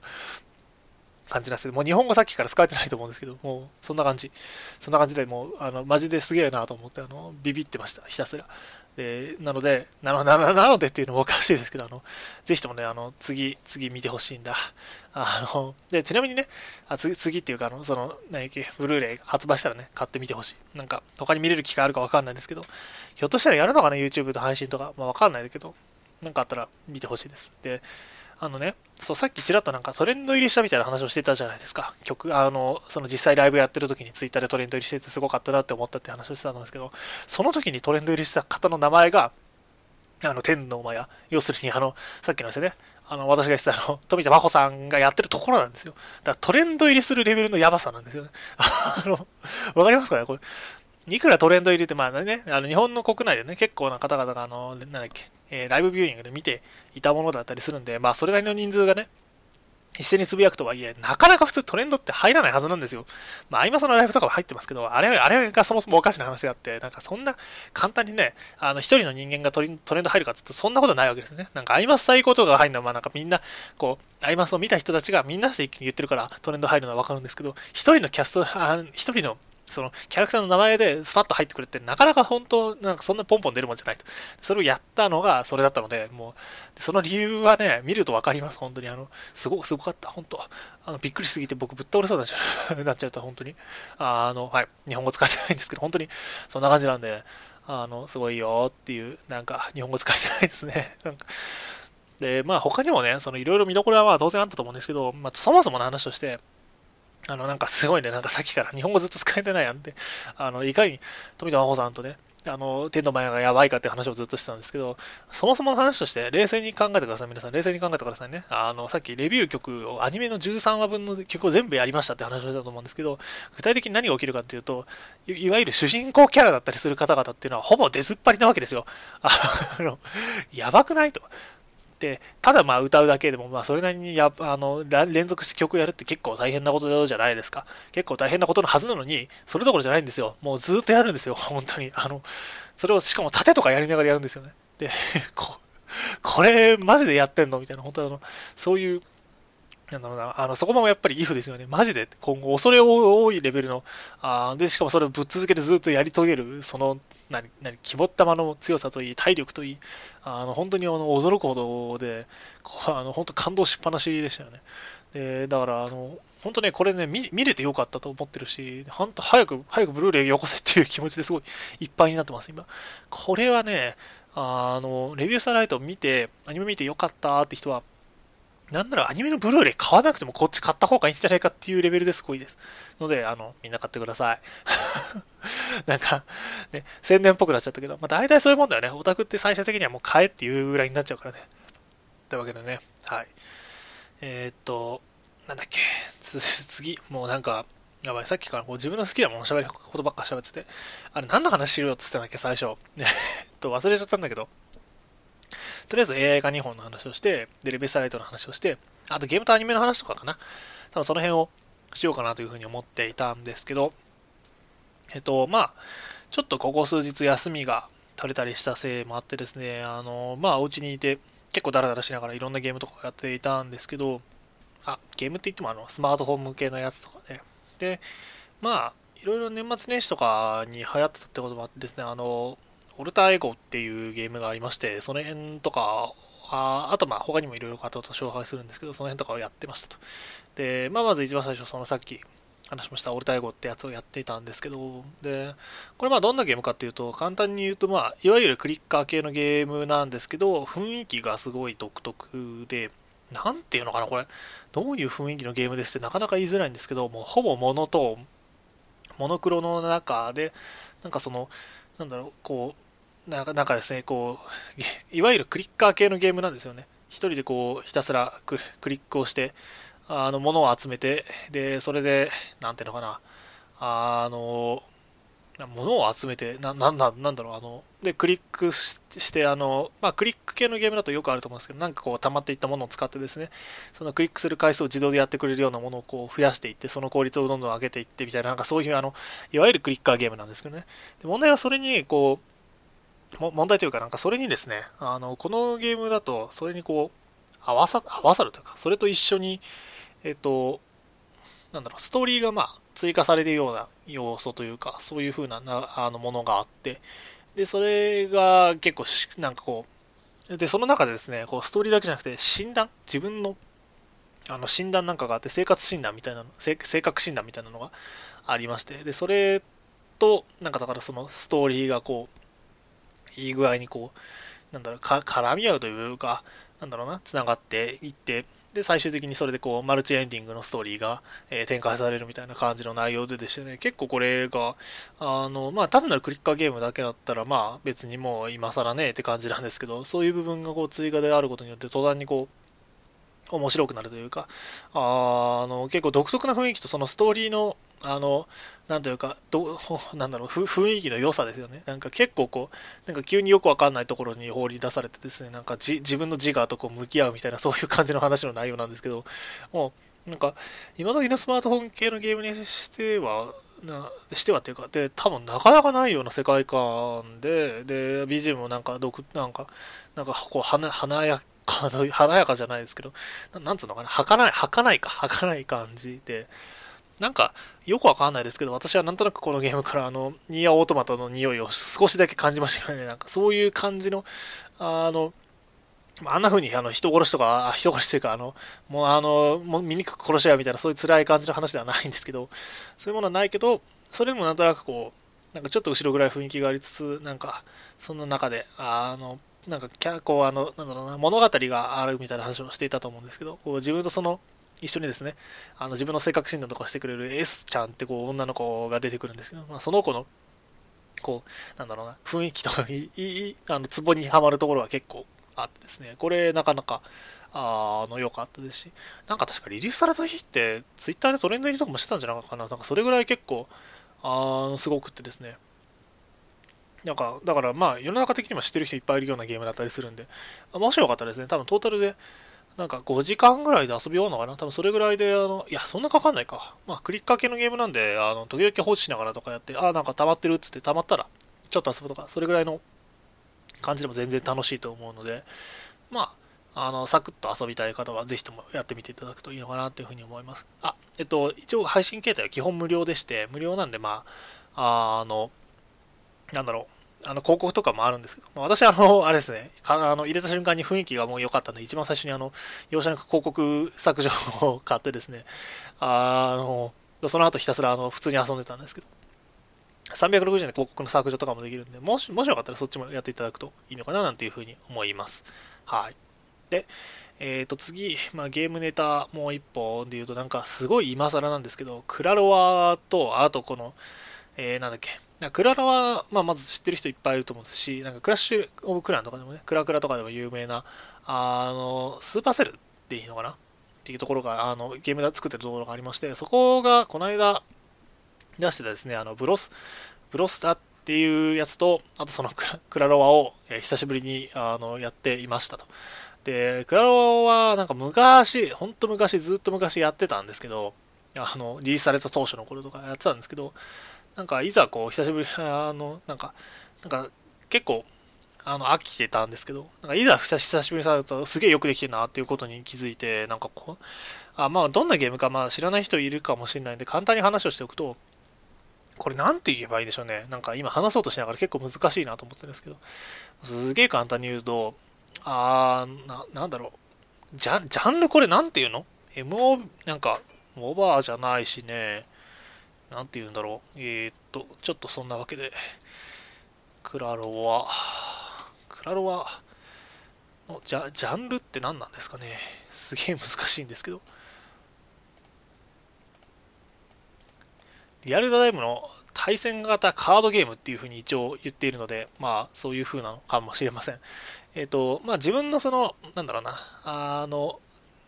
S1: 感じなんですけど、もう日本語さっきから使われてないと思うんですけど、もうそんな感じ。そんな感じでもう、あの、マジですげえなと思って、あの、ビビってました、ひたすら。で、なので、なのななのでっていうのもおかしいですけど、あの、ぜひともね、あの、次、次見てほしいんだ。あの、で、ちなみにね、あ次、次っていうか、あの、その、何やっけ、ブルーレイ発売したらね、買ってみてほしい。なんか、他に見れる機会あるかわかんないんですけど、ひょっとしたらやるのかな、YouTube と配信とか、まあわかんないけど、なんかあったら見てほしいです。で、あのね、そう、さっきちらっとなんかトレンド入りしたみたいな話をしてたじゃないですか。曲、あの、その実際ライブやってる時にツイッターでトレンド入りしててすごかったなって思ったって話をしてたんですけど、その時にトレンド入りした方の名前が、あの、天の馬や、要するにあの、さっきのでね、あの、私が言ってたあの、富田真帆さんがやってるところなんですよ。だからトレンド入りするレベルのやばさなんですよね。あの、わかりますかね？これ。いくらトレンド入れて、まあね、あの日本の国内でね、結構な方々が、あの、なんだっけ、え、ライブビューイングで見ていたものだったりするんで、まあ、それなりの人数がね、一斉につぶやくとはいえ、なかなか普通トレンドって入らないはずなんですよ。まあ、今そのライブとかも入ってますけど、あれ、あれがそもそもおかしな話があって、なんかそんな簡単にね、あの、一人の人間がトレンド入るかって言ってそんなことないわけですね。なんかアイマス最高とかが入るのは、まあなんかみんな、こう、アイマスを見た人たちがみんなして一気に言ってるからトレンド入るのはわかるんですけど、一人のキャスト、一人のそのキャラクターの名前でスパッと入ってくるってなかなか本当なんかそんなポンポン出るもんじゃないと。それをやったのがそれだったので、もう、その理由はね、見るとわかります、本当に。あの、すごくすごかった、本当あの、びっくりしすぎて僕ぶっ倒れそうになっちゃう、なっちゃうと、本当に。あの、はい、日本語使ってないんですけど、本当にそんな感じなんで、あの、すごいよっていう、なんか、日本語使えてないですね。なんかで、まあ他にもね、そのいろいろ見どころはまあ当然あったと思うんですけど、まあそもそもの話として、あの、なんかすごいね、なんかさっきから日本語ずっと使えてないやんって、あの、いかに富田真帆さんとね、あの、天の前がやばいかって話をずっとしてたんですけど、そもそもの話として、冷静に考えてください。皆さん、冷静に考えてくださいね。あの、さっきレビュー曲を、アニメの13話分の曲を全部やりましたって話をしたと思うんですけど、具体的に何が起きるかっていうと、いわゆる主人公キャラだったりする方々っていうのは、ほぼ出ずっぱりなわけですよ。あの、やばくないと。、ただまあ歌うだけでも、まあそれなりにやあの連続して曲やるって結構大変なことじゃないですか。結構大変なことのはずなのに、それどころじゃないんですよ。もうずっとやるんですよ、本当に。あの、それをしかも盾とかやりながらやるんですよね。で、ここれマジでやってんの？みたいな、本当あの、そういうなんだろうな、あの、そこもやっぱり if ですよね。マジで今後恐れ多いレベルの、あで、しかもそれをぶっ続けてずっとやり遂げる、その、何、何、肝っ玉の強さといい、体力といい、あの、本当にあの、驚くほどで、あの、本当感動しっぱなしでしたよね。で、だから、あの、本当ね、これね見、見れてよかったと思ってるし、本当早く、早くブルーレイよこせっていう気持ちですごいいっぱいになってます、今。これはね、あの、レビューサーライト見て、アニメ見てよかったって人は、なんならアニメのブルーレイ買わなくてもこっち買った方がいいんじゃないかっていうレベルですごいです。ので、あの、みんな買ってください。なんか、ね、宣伝っぽくなっちゃったけど、まあ大体そういうもんだよね。オタクって最終的にはもう買えっていうぐらいになっちゃうからね。というわけでね、はい。えー、っと、なんだっけ、次、もうなんか、やばい、さっきからこう自分の好きなもの喋ることばっか喋ってて、あれ何の話しろよって言ってたんだっけ、最初。えっと、忘れちゃったんだけど、とりあえず AI 化2本の話をして、で、レベサライトの話をして、あとゲームとアニメの話とかかな。多分その辺をしようかなというふうに思っていたんですけど、えっと、まあ、ちょっとここ数日休みが取れたりしたせいもあってですね、あの、まあ、お家にいて、結構ダラダラしながらいろんなゲームとかやっていたんですけど、あ、ゲームって言ってもあの、スマートフォン向けのやつとかね。で、まあ、いろいろ年末年始とかに流行ってたってこともあってですね、あの、オルターエゴっていうゲームがありまして、その辺とか、ああとまあ他にもいろいろ方と紹介するんですけど、その辺とかをやってましたと。で、まあまず一番最初、そのさっき話しましたオルタエゴってやつをやっていたんですけど、で、これまあどんなゲームかっていうと、簡単に言うとまあ、いわゆるクリッカー系のゲームなんですけど、雰囲気がすごい独特で、なんていうのかな、これ、どういう雰囲気のゲームですってなかなか言いづらいんですけど、もうほぼモノトーン、モノクロの中で、なんかその、なんだろう、こう、なんかなんかですね、こう、いわゆるクリッカー系のゲームなんですよね。一人でこう、ひたすらクリックをして、あの、物を集めて、で、それで、なんていうのかな、あの、物を集めて、な、な、なんだろう、あの、で、クリックして、あの、まあ、クリック系のゲームだとよくあると思うんですけど、なんかこう、溜まっていったものを使ってですね、そのクリックする回数を自動でやってくれるようなものをこう、増やしていって、その効率をどんどん上げていってみたいな、なんかそういう、あの、いわゆるクリッカーゲームなんですけどね。で問題はそれに、こう、問題というか、なんかそれにですね、あの、このゲームだと、それにこう、合わさ、合わさるというか、それと一緒に、えっと、なんだろう、ストーリーがまあ、追加されるような要素というか、そういう風ななあのものがあって、で、それが結構なんかこう、で、その中でですね、こうストーリーだけじゃなくて診断？自分のあの診断なんかがあって、生活診断みたいなの、性格診断みたいなのがありまして、で、それと、なんかだからそのストーリーがこう、いい具合にこう、なんだろう、絡み合うというか、なんだろうな、繋がっていって、で、最終的にそれでこう、マルチエンディングのストーリーが、えー、展開されるみたいな感じの内容ででしてね、結構これが、あの、まあ、単なるクリッカーゲームだけだったら、まあ、別にもう今更ねって感じなんですけど、そういう部分がこう、追加であることによって、途端にこう、面白くなるというか、あの、結構独特な雰囲気とそのストーリーの、あの、なんというか、ど なんだろう、雰囲気の良さですよね。なんか結構こう、なんか急によくわかんないところに放り出されてですね、なんか自分の自我とこう向き合うみたいな、そういう感じの話の内容なんですけど、もう、なんか、今時のスマートフォン系のゲームにしては、なしてはっていうか、で、多分なかなかないような世界観で、で、BGM もなんか、独、なんか、なんかこう、華やか華やかじゃないですけど、なんつうのかな、儚い、儚いか、儚い感じで、なんか、よくわかんないですけど、私はなんとなくこのゲームからあの、ニーアオートマトの匂いを少しだけ感じましたよね。なんかそういう感じの、あの、あんな風にあの人殺しとか、人殺しというか、あの、もうあの、もう醜く殺し合うみたいなそういう辛い感じの話ではないんですけど、そういうものはないけど、それでもなんとなくこう、なんかちょっと後ろぐらい雰囲気がありつつ、なんか、そんな中で、あの、なんか、こう、あの、なんだろうな、物語があるみたいな話をしていたと思うんですけど、こう自分とその、一緒にですね、あの自分の性格診断とかしてくれる S ちゃんってこう女の子が出てくるんですけど、まあ、その子の、こう、なんだろうな、雰囲気といい、あの、ツボにはまるところが結構あってですね、これなかなか、あの、良かったですし、なんか確かリリースされた日って、ツイッターでトレンド入りとかもしてたんじゃないかな、なんかそれぐらい結構、あの、すごくってですね、なんか、だからまあ、世の中的にも知ってる人いっぱいいるようなゲームだったりするんで、もしよかったらですね、多分トータルで、なんか5時間ぐらいで遊び終わるのかな？多分それぐらいで、あの、いや、そんなかかんないか。まあ、クリッカー系のゲームなんで、あの、時々放置しながらとかやって、あ、なんか溜まってるっつって溜まったら、ちょっと遊ぶとか、それぐらいの感じでも全然楽しいと思うので、まあ、あの、サクッと遊びたい方は、ぜひともやってみていただくといいのかなというふうに思います。あ、えっと、一応配信形態は基本無料でして、無料なんで、まあ、あの、なんだろう、あの広告とかもあるんですけど、まあ、私はあの、あれですね、あの入れた瞬間に雰囲気がもう良かったんで、一番最初にあの、容赦なく広告削除を買ってですね、あの、その後ひたすらあの普通に遊んでたんですけど、360円で広告の削除とかもできるんで、もし、もしよかったらそっちもやっていただくといいのかななんていうふうに思います。はい。で、えっ、ー、と次、まあ、ゲームネタもう一本で言うとなんかすごい今更なんですけど、クラロワと、あとこの、えー、なんだっけ、クララは、まあ、まず知ってる人いっぱいいると思うし、なんかクラッシュ・オブ・クランとかでもね、クラクラとかでも有名な、あの、スーパーセルっていいのかな？っていうところが、あの、ゲームで作ってるところがありまして、そこがこの間出してたですね、あの、ブロス、ブロスタっていうやつと、あとそのクラロワを、え、久しぶりにあのやっていましたと。で、クラロワはなんか昔、ほんと昔、ずっと昔やってたんですけど、あの、リリースされた当初の頃とかやってたんですけど、なんかいざこう久しぶり あのなんかなんか結構あの飽きてたんですけどなんかいざ久しぶりにされるとすげえよくできてるなっていうことに気づいてなんかこうあまあどんなゲームかまあ知らない人いるかもしれないんで簡単に話をしておくとこれなんて言えばいいでしょうね。なんか今話そうとしながら結構難しいなと思ってるんですけど、すげえ簡単に言うと、あー、な、なんだろう。ジャンルこれなんて言うの ?MO、なんか、モバーじゃないしね、なんて言うんだろう。えー、っと、ちょっとそんなわけで、クラロワ、クラロワのジャジャンルって何なんですかね。すげえ難しいんですけど。リアルタイムの対戦型カードゲームっていうふうに一応言っているので、まあそういうふうなのかもしれません。えっ、ー、と、まあ自分のその、なんだろうな、あの、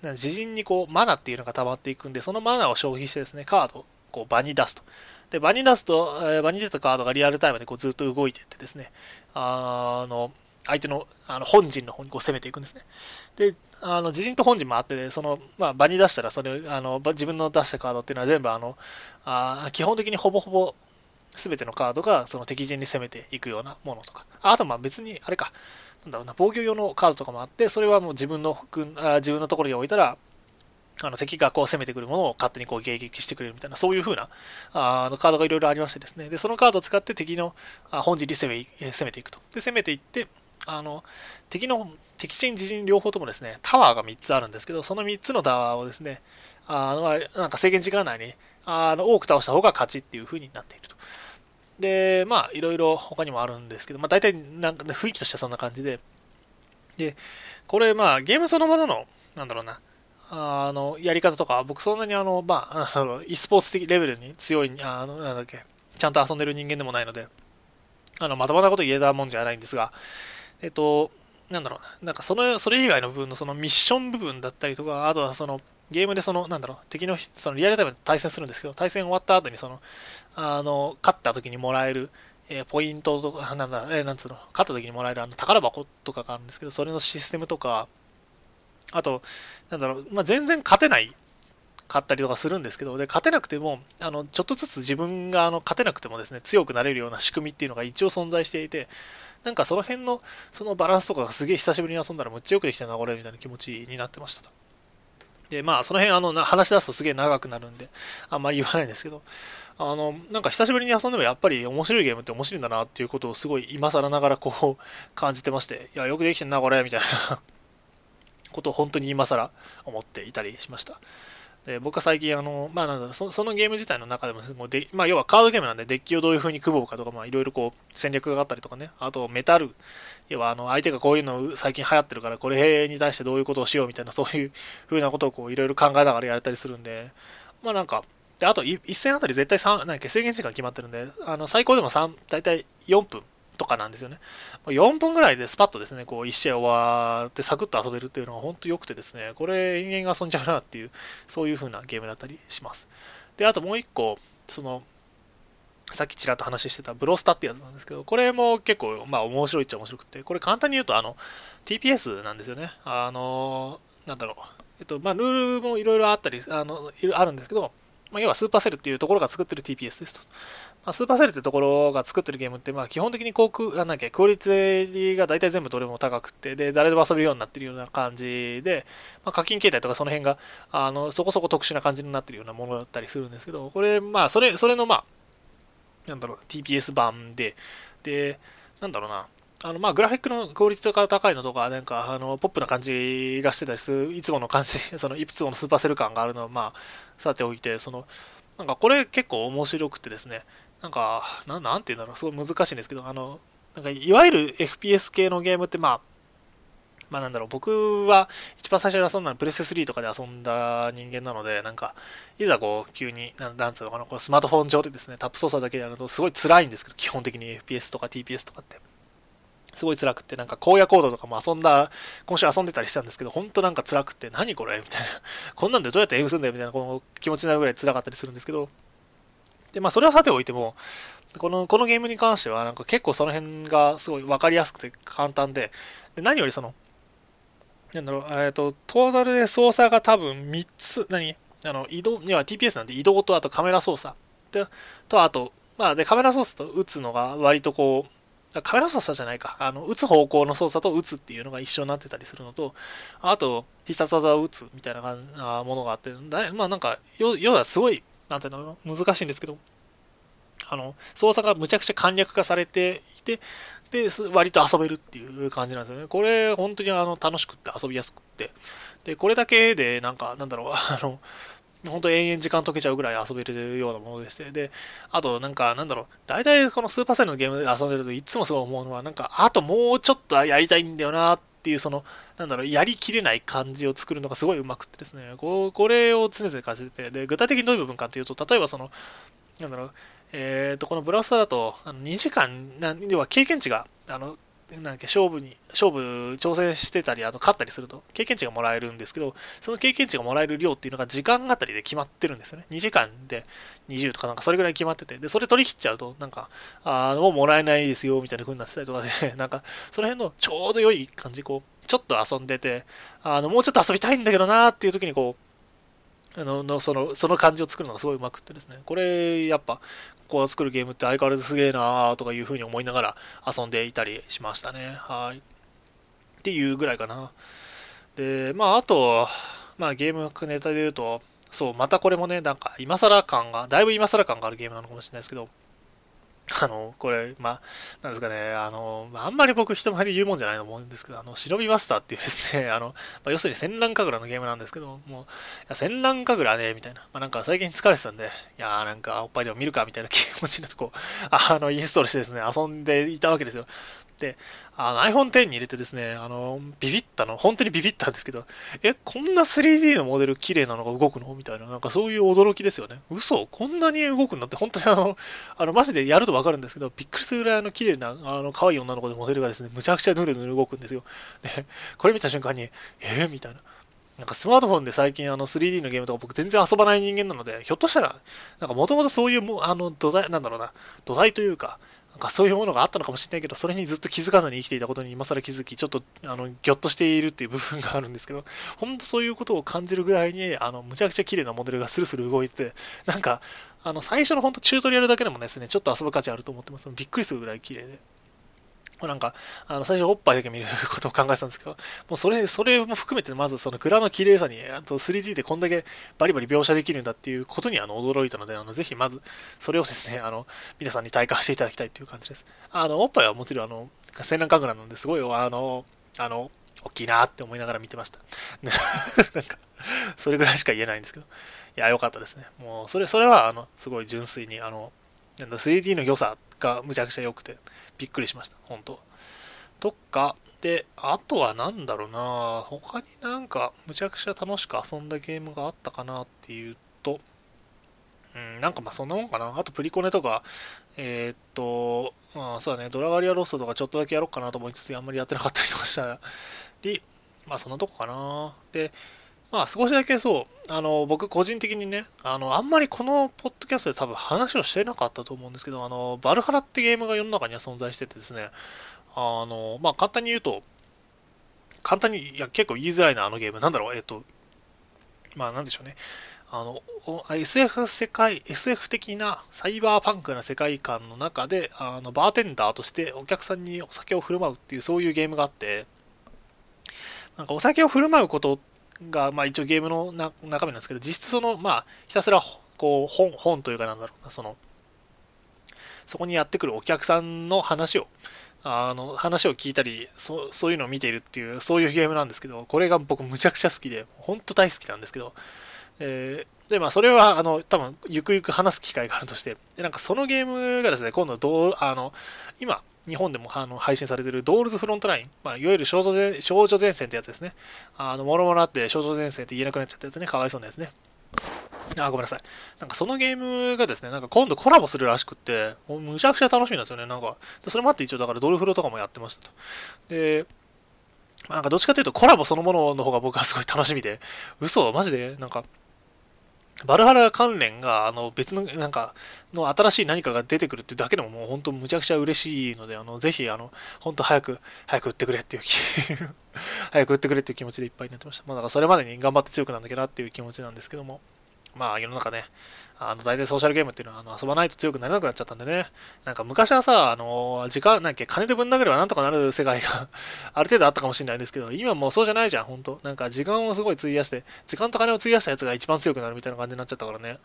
S1: 自陣にこうマナっていうのが溜まっていくんで、そのマナを消費してですね、カードこう場に出すと。で、場に出すと、え、場に出たカードがリアルタイムでこうずっと動いていってですね、あの、相手のあの本陣の方にこう攻めていくんですね。で、あの自陣と本陣もあって、その、まあ、場に出したら、それ、あの、自分の出したカードっていうのは全部、あの、あ基本的にほぼほぼ全てのカードがその敵陣に攻めていくようなものとか。あと、まあ別に、あれか、なんだろうな、防御用のカードとかもあって、それはもう自分のあ自分のところに置いたら、あの敵がこう攻めてくるものを勝手にこう迎撃してくれるみたいな、そういう風なあのカードがいろいろありましてですね、で、そのカードを使って敵の本陣に攻め攻めていくと。で、攻めていって、あの、敵の、敵陣、自陣両方ともですね、タワーが3つあるんですけど、その3つのタワーをですね、あの、なんか制限時間内に、あの、多く倒した方が勝ちっていう風になっていると。で、まあ、いろいろ他にもあるんですけど、まあ、大体、なんか、雰囲気としてはそんな感じで、で、これ、まあ、ゲームそのものの、なんだろうな、あの、やり方とか、僕そんなにあの、まあ、あの、e スポーツ的レベルに強い、あの、なんだっけ、ちゃんと遊んでる人間でもないので、あの、まともなこと言えたもんじゃないんですが、えっと、なんだろうな、んかその、それ以外の部分のそのミッション部分だったりとか、あとはその、ゲームでその、なんだろう、敵の、そのリアルタイムで対戦するんですけど、対戦終わった後にその、あの、勝った時にもらえる、えー、ポイントとか、なんだ、えー、なんつうの、勝った時にもらえるあの宝箱とかがあるんですけど、それのシステムとか、あと、なんだろう、まあ、全然勝てないかったりとかするんですけど、で、勝てなくても、あの、ちょっとずつ自分があの勝てなくてもですね、強くなれるような仕組みっていうのが一応存在していて、なんかその辺のそのバランスとかがすげえ久しぶりに遊んだらむっちゃよくできたな、これみたいな気持ちになってましたと。で、まあその辺あの話し出すとすげえ長くなるんで、あんまり言わないんですけど、あの、なんか久しぶりに遊んでもやっぱり面白いゲームって面白いんだなっていうことをすごい今更ながらこう感じてまして、いや、よくできてんな、これ、みたいなことを本当に今更思っていたりしました。で僕は最近、あの、まあ、なんだろそそのゲーム自体の中でも、もうでまあ、要はカードゲームなんで、デッキをどういう風に組もうかとか、いろいろこう、戦略があったりとかね、あと、メタル、要は、あの、相手がこういうの最近流行ってるから、これに対してどういうことをしようみたいな、そういう風なことを、いろいろ考えながらやれたりするんで、まあ、なんか、で、あと、1戦あたり絶対3、なんか制限時間決まってるんで、あの、最高でも3、大体4分とかなんですよね。4分ぐらいでスパッとですね、こう1試合終わってサクッと遊べるっていうのが本当良くてですね、これ延々遊んじゃうなっていう、そういう風なゲームだったりします。で、あともう1個、その、さっきちらっと話してたブロスタってやつなんですけど、これも結構、まあ面白いっちゃ面白くて、これ簡単に言うと、あの、TPS なんですよね。あの、なんだろう。えっと、まあ、ルールもいろいろあったり、あの、あるんですけど、まあ、要はスーパーセルっていうところが作ってる TPS ですと。まあ、スーパーセルってところが作ってるゲームって、まあ、基本的に航空、なんだっけ、クオリティが大体全部どれも高くて、で、誰でも遊べるようになってるような感じで、まあ、課金形態とかその辺が、あの、そこそこ特殊な感じになってるようなものだったりするんですけど、これ、まあ、それ、それの、まあ、なんだろう、TPS 版で、で、なんだろうな、あの、まあ、グラフィックのクオリティが高いのとか、なんか、あの、ポップな感じがしてたりする、いつもの感じ、その、いつものスーパーセル感があるのは、まあ、さておいて、その、なんかこれ結構面白くてですね、なんか、ななんて言うんだろう、すごい難しいんですけど、あの、なんかいわゆる FPS 系のゲームって、まあ、まあなんだろう、僕は一番最初に遊んだのプレス3とかで遊んだ人間なので、なんか、いざこう、急に、なんなんつうのかな、このスマートフォン上でですね、タップ操作だけでやるとすごい辛いんですけど、基本的に FPS とか TPS とかって。すごい辛くって、なんか荒野コードとかも遊んだ、今週遊んでたりしたんですけど、ほんとなんか辛くって、何これ？みたいな。こんなんでどうやってエグすんだよみたいなこの気持ちになるぐらい辛かったりするんですけど、で、まあそれはさておいても、この、このゲームに関しては、なんか結構その辺がすごい分かりやすくて簡単で、で何よりその、なんだろう、えっ、ー、と、トータルで操作が多分3つ、何？あの、移動、には TPS なんで移動とあとカメラ操作。で、と、あと、まあ、で、カメラ操作と撃つのが割とこう、カメラ操作じゃないか。あの、撃つ方向の操作と撃つっていうのが一緒になってたりするのと、あと、必殺技を撃つみたいな感じなものがあって、だまあなんか、要はすごいなんていうの難しいんですけど、あの、操作がむちゃくちゃ簡略化されていて、で、割と遊べるっていう感じなんですよね。これ、本当にあの楽しくって遊びやすくって。で、これだけで、なんか、なんだろう、あの、本当延々時間解けちゃうぐらい遊べるようなものでして、で、あとなんか、なんだろう、大体このスーパーサイルのゲームで遊んでるといつもすごい思うのは、なんか、あともうちょっとやりたいんだよなっていう、その、なんだろう、やりきれない感じを作るのがすごいうまくてですね、ここれを常々感じてて、で、具体的にどういう部分かっていうと、例えばその、なんだろう、えっ、ー、と、このブラウスターだと、あの2時間、要は経験値が、あの、なんだっけ、勝負に、勝負挑戦してたり、あと勝ったりすると、経験値がもらえるんですけど、その経験値がもらえる量っていうのが時間あたりで決まってるんですよね。2時間で20とかなんかそれぐらい決まってて、で、それ取り切っちゃうと、なんか、あもうもらえないですよ、みたいな風になってたりとかで、なんか、その辺のちょうど良い感じ、こう、ちょっと遊んでて、あの、もうちょっと遊びたいんだけどなーっていう時にこう、あののそのその感じを作るのがすごいうまくってですね、これやっぱこう作るゲームって相変わらずすげえなーとかいうふうに思いながら遊んでいたりしましたね。はい。っていうぐらいかな。で、まああと、まあゲームネタで言うと、そう、またこれもね、なんか今更感が、だいぶ今更感があるゲームなのかもしれないですけど、あの、これ、ま、なんですかね、あの、あんまり僕人前で言うもんじゃないと思うんですけど、あの、忍びマスターっていうですね、あの、まあ、要するに戦乱神楽のゲームなんですけど、もう、いや戦乱神楽ね、みたいな。まあ、なんか最近疲れてたんで、いやーなんかおっぱいでも見るか、みたいな気持ちになってこう、あの、インストールしてですね、遊んでいたわけですよ。で、あの iPhone X に入れてですね、あの、ビビったの、本当にビビったんですけど、え、こんな 3D のモデル綺麗なのが動くの？みたいな、なんかそういう驚きですよね。嘘？こんなに動くのって本当にあの、あの、マジでやるとわかるんですけど、びっくりするぐらいの綺麗な、あの、可愛い女の子でモデルがですね、むちゃくちゃヌルヌル動くんですよ。で、これ見た瞬間に、えー、みたいな。なんかスマートフォンで最近あの 3D のゲームとか僕全然遊ばない人間なので、ひょっとしたら、なんかもともとそういうも、あの土台、なんだろうな、土台というか、なんかそういうものがあったのかもしれないけど、それにずっと気づかずに生きていたことに今更気づき、ちょっとあのぎょっとしているっていう部分があるんですけど、本当そういうことを感じるぐらいに、あのむちゃくちゃ綺麗なモデルがスルスル動いてて、なんか、あの最初の本当チュートリアルだけでもですね、ちょっと遊ぶ価値あると思ってます。びっくりするぐらい綺麗で。なんか、あの、最初おっぱいだけ見ることを考えてたんですけど、もうそれ、それも含めて、まずその蔵の綺麗さに、あと 3D でこんだけバリバリ描写できるんだっていうことにあの驚いたので、あの、ぜひまず、それをですね、あの、皆さんに体感していただきたいという感じです。あの、おっぱいはもちろん、あの、戦乱神楽なんで、すごい、あの、あの、大きいなって思いながら見てました。なんか、それぐらいしか言えないんですけど、いや、良かったですね。もう、それ、それは、あの、すごい純粋に、あの、なんだ、3D の良さがむちゃくちゃ良くて、びっくりしました、本当とか、で、あとは何だろうな他になんかむちゃくちゃ楽しく遊んだゲームがあったかなっていうと、うん、なんかまあそんなもんかな。あとプリコネとか、えー、っと、まあそうだね、ドラガリアロストとかちょっとだけやろうかなと思いつつ、あんまりやってなかったりとかしたり、まあそんなとこかな。で、まあ少しだけそう、あの、僕個人的にね、あの、あんまりこのポッドキャストで多分話をしてなかったと思うんですけど、あの、バルハラってゲームが世の中には存在しててですね、あの、まあ、簡単に言うと、簡単に、いや、結構言いづらいな、あのゲーム。なんだろう、えっと、まあ、なんでしょうね。あの、SF 世界、SF 的なサイバーパンクな世界観の中で、あの、バーテンダーとしてお客さんにお酒を振る舞うっていう、そういうゲームがあって、なんかお酒を振る舞うことが、まあ一応ゲームの中身なんですけど、実質その、まあ、ひたすら、こう、本、本というかなんだろうな、その、そこにやってくるお客さんの話を、あの話を聞いたりそそういうのを見ているっていうそういうゲームなんですけどこれが僕むちゃくちゃ好きで本当大好きなんですけど、えー、でまあそれはあの多分ゆくゆく話す機会があるとしてでなんかそのゲームがですね今度どうあの今日本でもあの配信されてるドールズフロントライン、まあ、いわゆる少女前少女前線ってやつですね。あの、もろもろあって少女前線って言えなくなっちゃったやつね。かわいそうなやつね。あ、ごめんなさい。なんかそのゲームがですね、なんか今度コラボするらしくって、もうむちゃくちゃ楽しみなんですよね。なんか、それもあって一応だからドルフロとかもやってましたと。で、なんかどっちかというとコラボそのものの方が僕はすごい楽しみで、嘘？マジで？なんか、バルハラ関連が、あの、別の、なんか、の新しい何かが出てくるってだけでももう本当むちゃくちゃ嬉しいので、あの、ぜひ、あの、本当早く、早く売ってくれっていう気 早く売ってくれっていう気持ちでいっぱいになってました。まあ、だからそれまでに頑張って強くなんだけどなっていう気持ちなんですけども。まあ世の中ね、あの大体ソーシャルゲームっていうのはあの遊ばないと強くなれなくなっちゃったんでね、なんか昔はさ、あの時間、なんだっけ、金でぶん殴ればなんとかなる世界が ある程度あったかもしれないですけど、今もうそうじゃないじゃん、ほんと。なんか時間をすごい費やして、時間と金を費やしたやつが一番強くなるみたいな感じになっちゃったからね、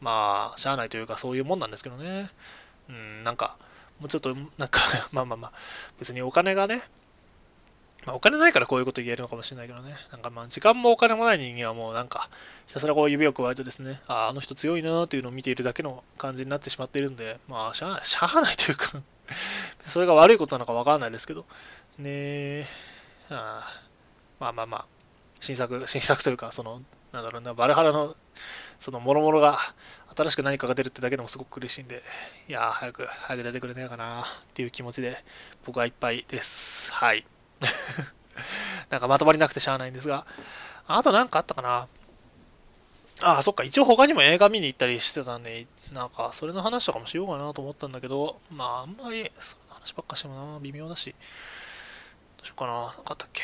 S1: まあ、しゃあないというかそういうもんなんですけどね。うん、なんか、もうちょっと、なんか まあまあまあ、別にお金がね、まあ、お金ないからこういうこと言えるのかもしれないけどね。なんかまあ、時間もお金もない人間はもうなんか、ひたすらこう指を加えてですね、ああ、あの人強いなーっていうのを見ているだけの感じになってしまっているんで、まあ、しゃあしゃないというか それが悪いことなのかわからないですけど、ねえ、あまあまあまあ、新作、新作というか、その、なんだろうな、バルハラの、その、もろもろが、新しく何かが出るってだけでもすごく嬉しいんで、いやー、早く、早く出てくれないかなっていう気持ちで、僕はいっぱいです。はい。なんかまとまりなくてしゃあないんですが、あとなんかあったかな。ああ、そっか、一応他にも映画見に行ったりしてたんで、なんか、それの話とかもしようかなと思ったんだけど、まあ、あんまり、その話ばっかしてもな、微妙だし、どうしようかな、なんかあったっけ。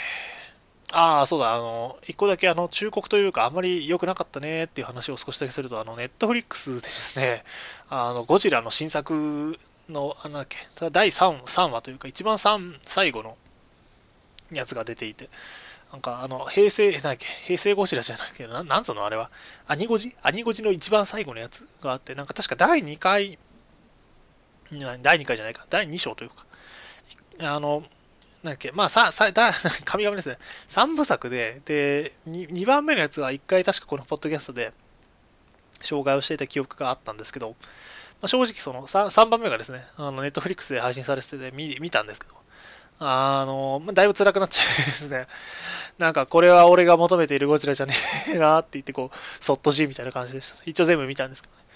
S1: ああ、そうだ、あの、一個だけあの、忠告というか、あんまり良くなかったね。っていう話を少しだけすると、あの、ネットフリックスでですね、あの、ゴジラの新作の、あなんだっけ、第 3, 3話というか、一番3最後のやつが出ていて、なんかあの、平成、なんだっけ、平成ゴジラじゃないけど、ななんつうのあれは、アニゴジ？アニゴジの一番最後のやつがあって、なんか確か第2回、第2回じゃないか、第2章というか、あの、なんだっけ、まあ、さ、さ、だ、神々ですね。3部作で、で2、2番目のやつは1回確かこのポッドキャストで、紹介をしていた記憶があったんですけど、まあ、正直その 3, 3番目がですね、あのネットフリックスで配信されてて見見たんですけど、あの、だいぶ辛くなっちゃうですね。なんか、これは俺が求めているゴジラじゃねえなって言って、こう、そっとじみたいな感じでした。一応全部見たんですけどね。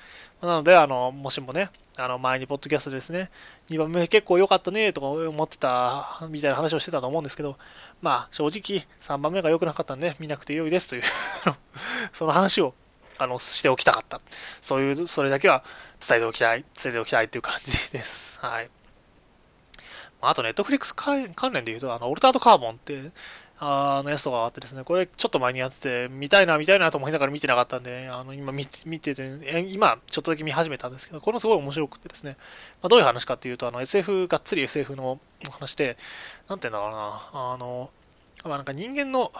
S1: なので、あの、もしもね、あの、前にポッドキャストですね、2番目結構良かったねとか思ってた、みたいな話をしてたと思うんですけど、まあ、正直、3番目が良くなかったんで、見なくて良いですという その話を、あの、しておきたかった。そういう、それだけは伝えておきたい、伝えておきたいっていう感じです。はい。あと、ネットフリックス関連で言うと、あの、オルタートカーボンって、あのやつとかあってですね、これちょっと前にやってて、見たいな、見たいなと思いながら見てなかったんで、あの、今見てて、今ちょっとだけ見始めたんですけど、これもすごい面白くてですね、まあ、どういう話かっていうと、あの、SF、がっつり SF の話で、なんていうんだろうな、あの、まあ、なんか人間の、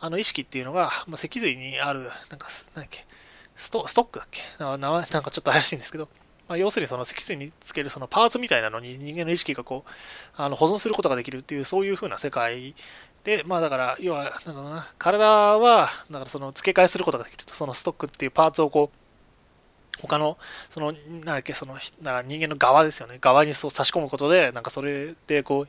S1: あの意識っていうのが、まあ、脊髄にある、なんか、なんだっけ、ストストックだっけ？名前なんかちょっと怪しいんですけど、まあ、要するにその脊髄につけるそのパーツみたいなのに人間の意識がこうあの保存することができるっていうそういう風な世界で、まあだから、要は、なんだろうな、体は、だからその付け替えすることができると、そのストックっていうパーツをこう、他の、その、なんだっけ、その、なんか人間の側ですよね。側にそう差し込むことで、なんかそれでこ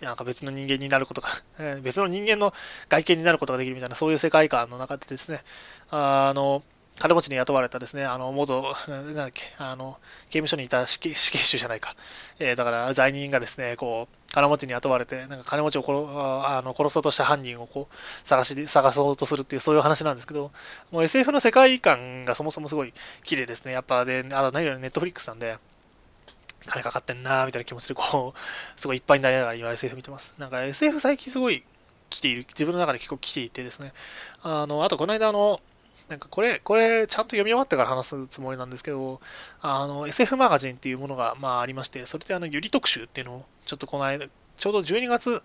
S1: う、なんか別の人間になることが、別の人間の外見になることができるみたいな、そういう世界観の中でですね、あの、金持ちに雇われたですね、あの、元、なんだっけ、あの、刑務所にいた死刑死刑囚じゃないか。えー、だから罪人がですね、こう、金持ちに雇われて、なんか金持ちを殺あの殺そうとした犯人をこう、探し、探そうとするっていう、そういう話なんですけど、もう SF の世界観がそもそもすごい綺麗ですね。やっぱで、あと何よりネットフリックスなんで、金かかってんなーみたいな気持ちでこう、すごいいっぱいになりながら今 SF 見てます。なんか SF 最近すごい来ている、自分の中で結構来ていてですね、あの、あとこの間あの、なんかこれ、これ、ちゃんと読み終わってから話すつもりなんですけど、あの、SF マガジンっていうものが、まあありまして、それであの、ゆり特集っていうのを、ちょっとこの間、ちょうど12月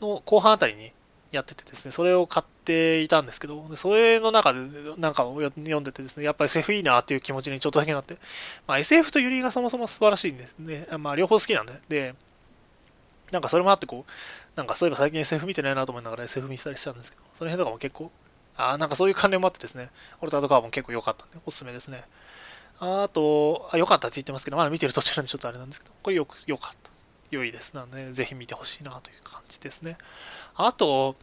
S1: の後半あたりにやっててですね、それを買っていたんですけど、それの中でなんかを読んでてですね、やっぱり SF いいなっていう気持ちにちょっとだけなって、まあ SF とゆりがそもそも素晴らしいんですね。まあ両方好きなんで、で、なんかそれもあってこう、なんかそういえば最近 SF 見てないなと思いながら SF 見てたりしたんですけど、その辺とかも結構あなんかそういう関連もあってですね、オルタードカーボン結構良かったんで、おすすめですね。あと、あ良かったって言ってますけど、まだ見てる途中なんでちょっとあれなんですけど、これよく、良かった。良いです。なので、ぜひ見てほしいなという感じですね。あと、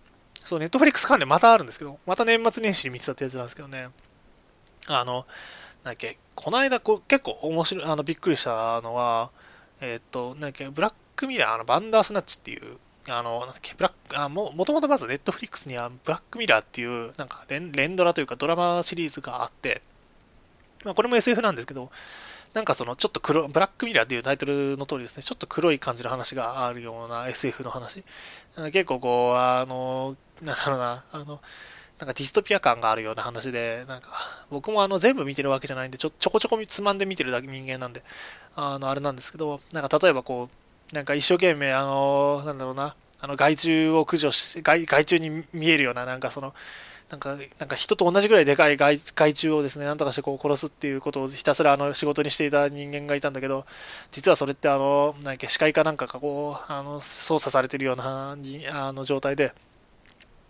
S1: そう、ネットフリックス関連またあるんですけど、また年末年始に見てたってやつなんですけどね、あの、なんだっけ、この間こう結構面白い、あの、びっくりしたのは、え、っと、なんだっけ、ブラックミラー、の、バンダースナッチっていう、あの、なんだっけ、ブラック、あも、もともとまずネットフリックスにはブラックミラーっていう、なんか連、連ドラというかドラマシリーズがあって、まあ、これも SF なんですけど、なんかその、ちょっと黒、ブラックミラーっていうタイトルの通りですね、ちょっと黒い感じの話があるような SF の話。結構こう、あの、なんだろうな、あの、なんかディストピア感があるような話で、なんか、僕もあの全部見てるわけじゃないんで、ちょちょこちょこつまんで見てるだけ人間なんで、あの、あれなんですけど、なんか例えばこう、なんか一生懸命、あの、なんだろうな、あの害虫を駆除し、害害虫に見えるような、なんかその、なんか、なんか人と同じぐらいでかい害虫をですね、なんとかしてこう殺すっていうことをひたすらあの仕事にしていた人間がいたんだけど、実はそれってあの、なんか視界かなんかがこう、あの操作されてるようなあの状態で、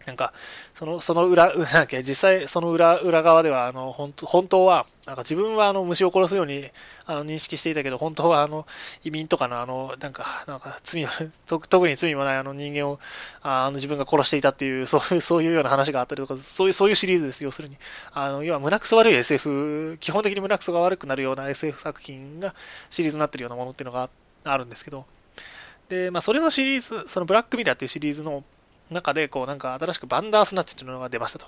S1: なんか、その、その裏、なんだっけ、実際その裏、裏側では、あの、本当本当は、なんか自分はあの虫を殺すようにあの認識していたけど、本当はあの移民とかのあの、なんか、なんか罪 特に罪もないあの人間をあの自分が殺していたっていう、そういう、そういうような話があったりとか、そういう、そういうシリーズです、要するに。あの、要は胸くそ悪い SF、基本的に胸くそが悪くなるような SF 作品がシリーズになってるようなものっていうのがあるんですけど、で、まあ、それのシリーズ、そのブラックミラーっていうシリーズの中で、こう、なんか新しくバンダースナッチっていうのが出ましたと。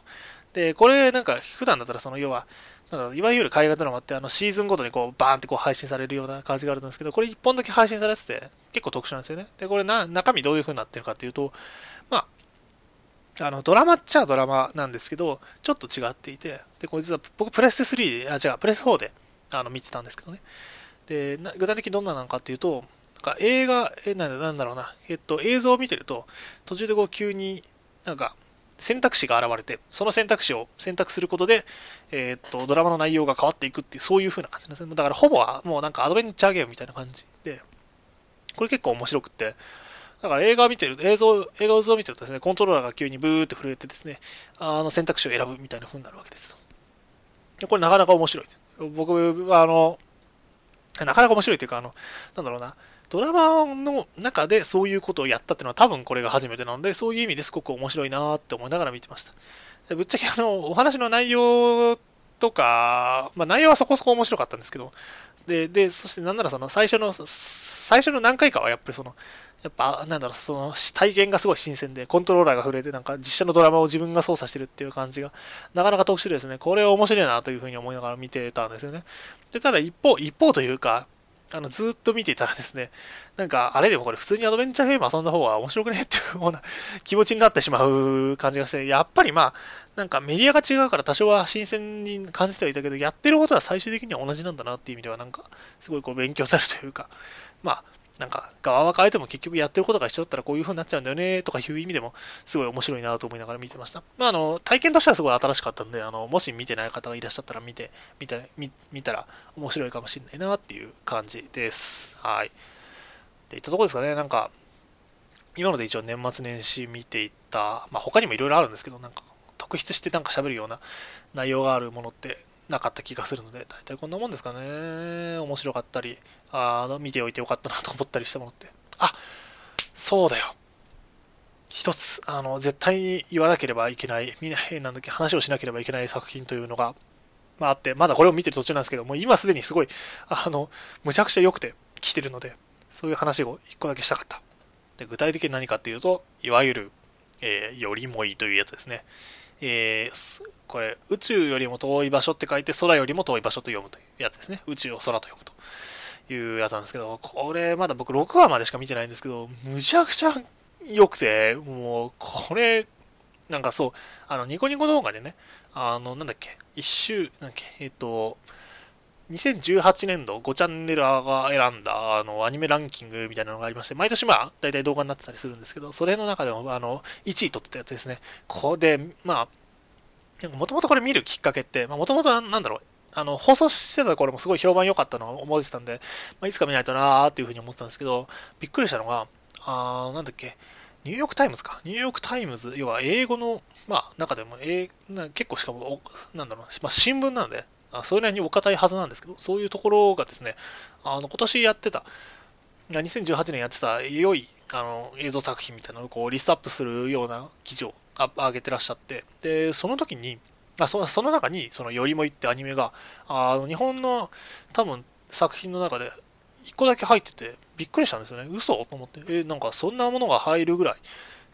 S1: で、これなんか普段だったらその要は、なんかいわゆる海外ドラマってあのシーズンごとにこうバーンってこう配信されるような感じがあるんですけど、これ1本だけ配信されてて結構特殊なんですよね。で、これな中身どういう風になってるかっていうと、まあ、あのドラマっちゃドラマなんですけど、ちょっと違っていて、で、これ実は僕プレステ3で、あ、違う、プレス4であの見てたんですけどね。で、具体的にどんななのかっていうと、か映画、え、なんだなんだろうな、えっと、映像を見てると、途中でこう急になんか選択肢が現れて、その選択肢を選択することで、えー、っと、ドラマの内容が変わっていくっていう、そういう風な感じですね。だからほぼはもうなんかアドベンチャーゲームみたいな感じで、これ結構面白くって、だから映画を見てる、映像、映画を見てるとですね、コントローラーが急にブーって震えてですね、あの選択肢を選ぶみたいな風になるわけです。でこれなかなか面白い。僕はあの、なかなか面白いというか、あの、なんだろうな、ドラマの中でそういうことをやったっていうのは多分これが初めてなので、そういう意味ですごく面白いなって思いながら見てました。ぶっちゃけあの、お話の内容とか、まあ内容はそこそこ面白かったんですけど、で、で、そしてなんならその最初の、最初の何回かはやっぱりその、やっぱ、なんだろう、その、体験がすごい新鮮で、コントローラーが震えて、なんか実写のドラマを自分が操作してるっていう感じが、なかなか特殊ですね。これは面白いなというふうに思いながら見てたんですよね。で、ただ一方、一方というか、あの、ずっと見ていたらですね、なんか、あれでもこれ普通にアドベンチャーゲーム遊んだ方が面白くねっていうような気持ちになってしまう感じがして、やっぱりまあ、なんかメディアが違うから多少は新鮮に感じてはいたけど、やってることは最終的には同じなんだなっていう意味では、なんか、すごいこう勉強になるというか、まあ、なんか側は変えても結局やってることが一緒だったらこういう風になっちゃうんだよねとかいう意味でもすごい面白いなと思いながら見てました。まあ、あの体験としてはすごい新しかったんで、あのもし見てない方がいらっしゃったら見て見て見見たら面白いかもしれないなっていう感じです。はい。で、いったとこですかね、なんか今ので一応年末年始見ていった、まあ、他にもいろいろあるんですけど、なんか特筆してなんか喋るような内容があるものってなかった気がするので、大体こんなもんですかね。面白かったり、あの見ておいてよかったなと思ったりしたものって。あそうだよ。一つ、あの、絶対に言わなければいけない、みんな、なんだっけ、話をしなければいけない作品というのが、まあ、あって、まだこれを見てる途中なんですけど、もう今すでにすごい、あの、むちゃくちゃ良くて来てるので、そういう話を一個だけしたかった。で具体的に何かっていうと、いわゆる、えー、よりもいいというやつですね。えー、これ、宇宙よりも遠い場所って書いて、空よりも遠い場所と読むというやつですね。宇宙を空と読むというやつなんですけど、これ、まだ僕6話までしか見てないんですけど、むちゃくちゃ良くて、もう、これ、なんかそう、あの、ニコニコ動画でね、あの、なんだっけ、一周、なんだっけ、えっと、2018年度5チャンネルが選んだあのアニメランキングみたいなのがありまして、毎年まあ大体動画になってたりするんですけど、それの中でもあの1位取ってたやつですね。ここで、まあ、もともとこれ見るきっかけって、もともとなんだろう、あの放送してた頃もすごい評判良かったのを思ってたんで、まあ、いつか見ないとなーっていうふうに思ってたんですけど、びっくりしたのが、あなんだっけ、ニューヨークタイムズか。ニューヨークタイムズ、要は英語の、まあ、中でも、えー、結構しかも、なんだろう、まあ、新聞なんで、あそれなりにお堅いはずなんですけど、そういうところがですね、あの今年やってた、2018年やってた良いあの映像作品みたいなのをこうリストアップするような記事を上げてらっしゃって、で、その時に、あそその中に、そのよりもいってアニメが、あの日本の多分作品の中で1個だけ入ってて、びっくりしたんですよね。嘘？と思って、えなんかそんなものが入るぐらい、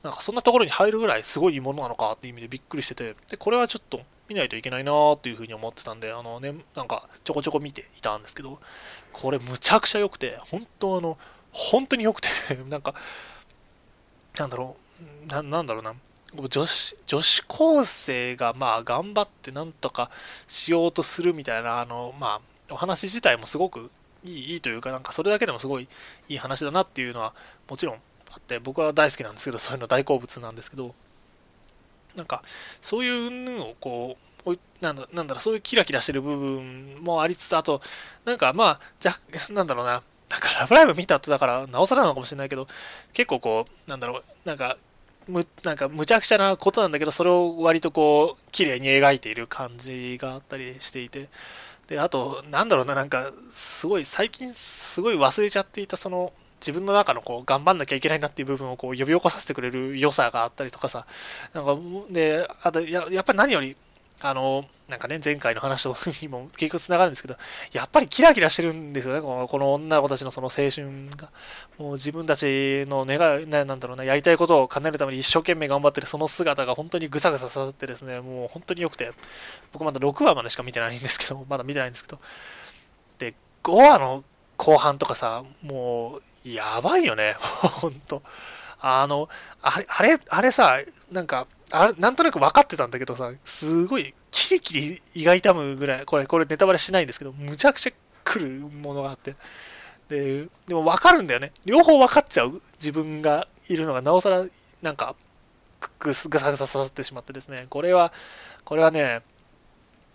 S1: なんかそんなところに入るぐらいすごいものなのかっていう意味でびっくりしてて、で、これはちょっと見ないといけないなーっていうふうに思ってたんで、あのね、なんかちょこちょこ見ていたんですけど、これむちゃくちゃ良くて、本当あの、本当に良くて なんか、なんだろう、ななんだろうな、女子、女子高生がまあ頑張ってなんとかしようとするみたいな、あの、まあ、お話自体もすごくいいいいというか、なんかそれだけでもすごいいい話だなっていうのはもちろんあって、僕は大好きなんですけど、そういうの大好物なんですけど、なんか、そういう云々をこう、なんだなんだろう、そういうキラキラしてる部分もありつつ、あと、なんかまあ、じゃ、なんだろうな、なんかラブライブ見た後だから、なおさらなのかもしれないけど、結構こう、なんだろう、なんか、むなんかむちゃくちゃなことなんだけど、それを割とこう、綺麗に描いている感じがあったりしていて、で、あと、なんだろうな、なんか、すごい、最近すごい忘れちゃっていた、その、自分の中のこう頑張んなきゃいけないなっていう部分をこう呼び起こさせてくれる良さがあったりとかさ、なんか、で、あとや、やっぱり何より、あの、なんかね、前回の話とにも 結局つながるんですけど、やっぱりキラキラしてるんですよね、このこの女の子たちのその青春が。もう自分たちの願い、なんだろうな、やりたいことを叶えるために一生懸命頑張ってるその姿が本当にぐさぐさ刺さってですね、もう本当に良くて、僕まだ6話までしか見てないんですけど、まだ見てないんですけど、で、5話の後半とかさ、もう、やばいよね、本当あの、あれ、あれ、あれさ、なんか、あなんとなく分かってたんだけどさ、すごいキリキリ胃が痛むぐらい、これ、これネタバレしないんですけど、むちゃくちゃ来るものがあって。で、でも分かるんだよね。両方分かっちゃう自分がいるのが、なおさら、なんか、ぐぐさぐさ刺さってしまってですね、これは、これはね、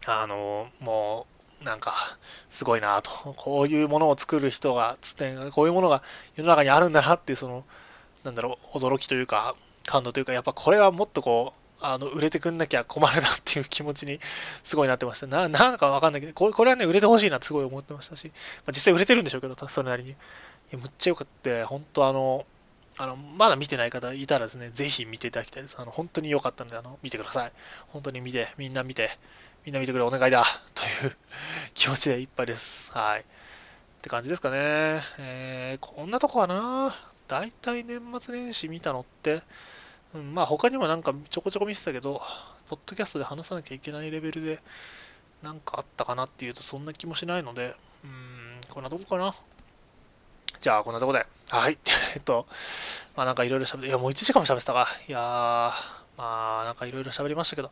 S1: あの、もう、なんか、すごいなと。こういうものを作る人が、つってこういうものが世の中にあるんだなっていう、その、なんだろう、驚きというか、感動というか、やっぱこれはもっとこう、あの、売れてくんなきゃ困るなっていう気持ちにすごいなってました。な、なんかわかんないけど、これこれはね、売れてほしいなってすごい思ってましたし、まあ、実際売れてるんでしょうけど、それなりに。いや、むっちゃよかった。本当あの、あの、まだ見てない方いたらですね、ぜひ見ていただきたいです。あの、本当に良かったんで、あの、見てください。本当に見て、みんな見て、みんな見てくれ、お願いだという 気持ちでいっぱいです。はい。って感じですかね。えー、こんなとこかな。だいたい年末年始見たのって、うん、まあ他にもなんかちょこちょこ見てたけど、ポッドキャストで話さなきゃいけないレベルで、なんかあったかなっていうとそんな気もしないので、うん、こんなとこかな。じゃあ、こんなとこで。はい。えっと、まあなんかいろいろ喋って、いやもう1時間も喋ってたか。いやー、まあなんかいろいろ喋りましたけど、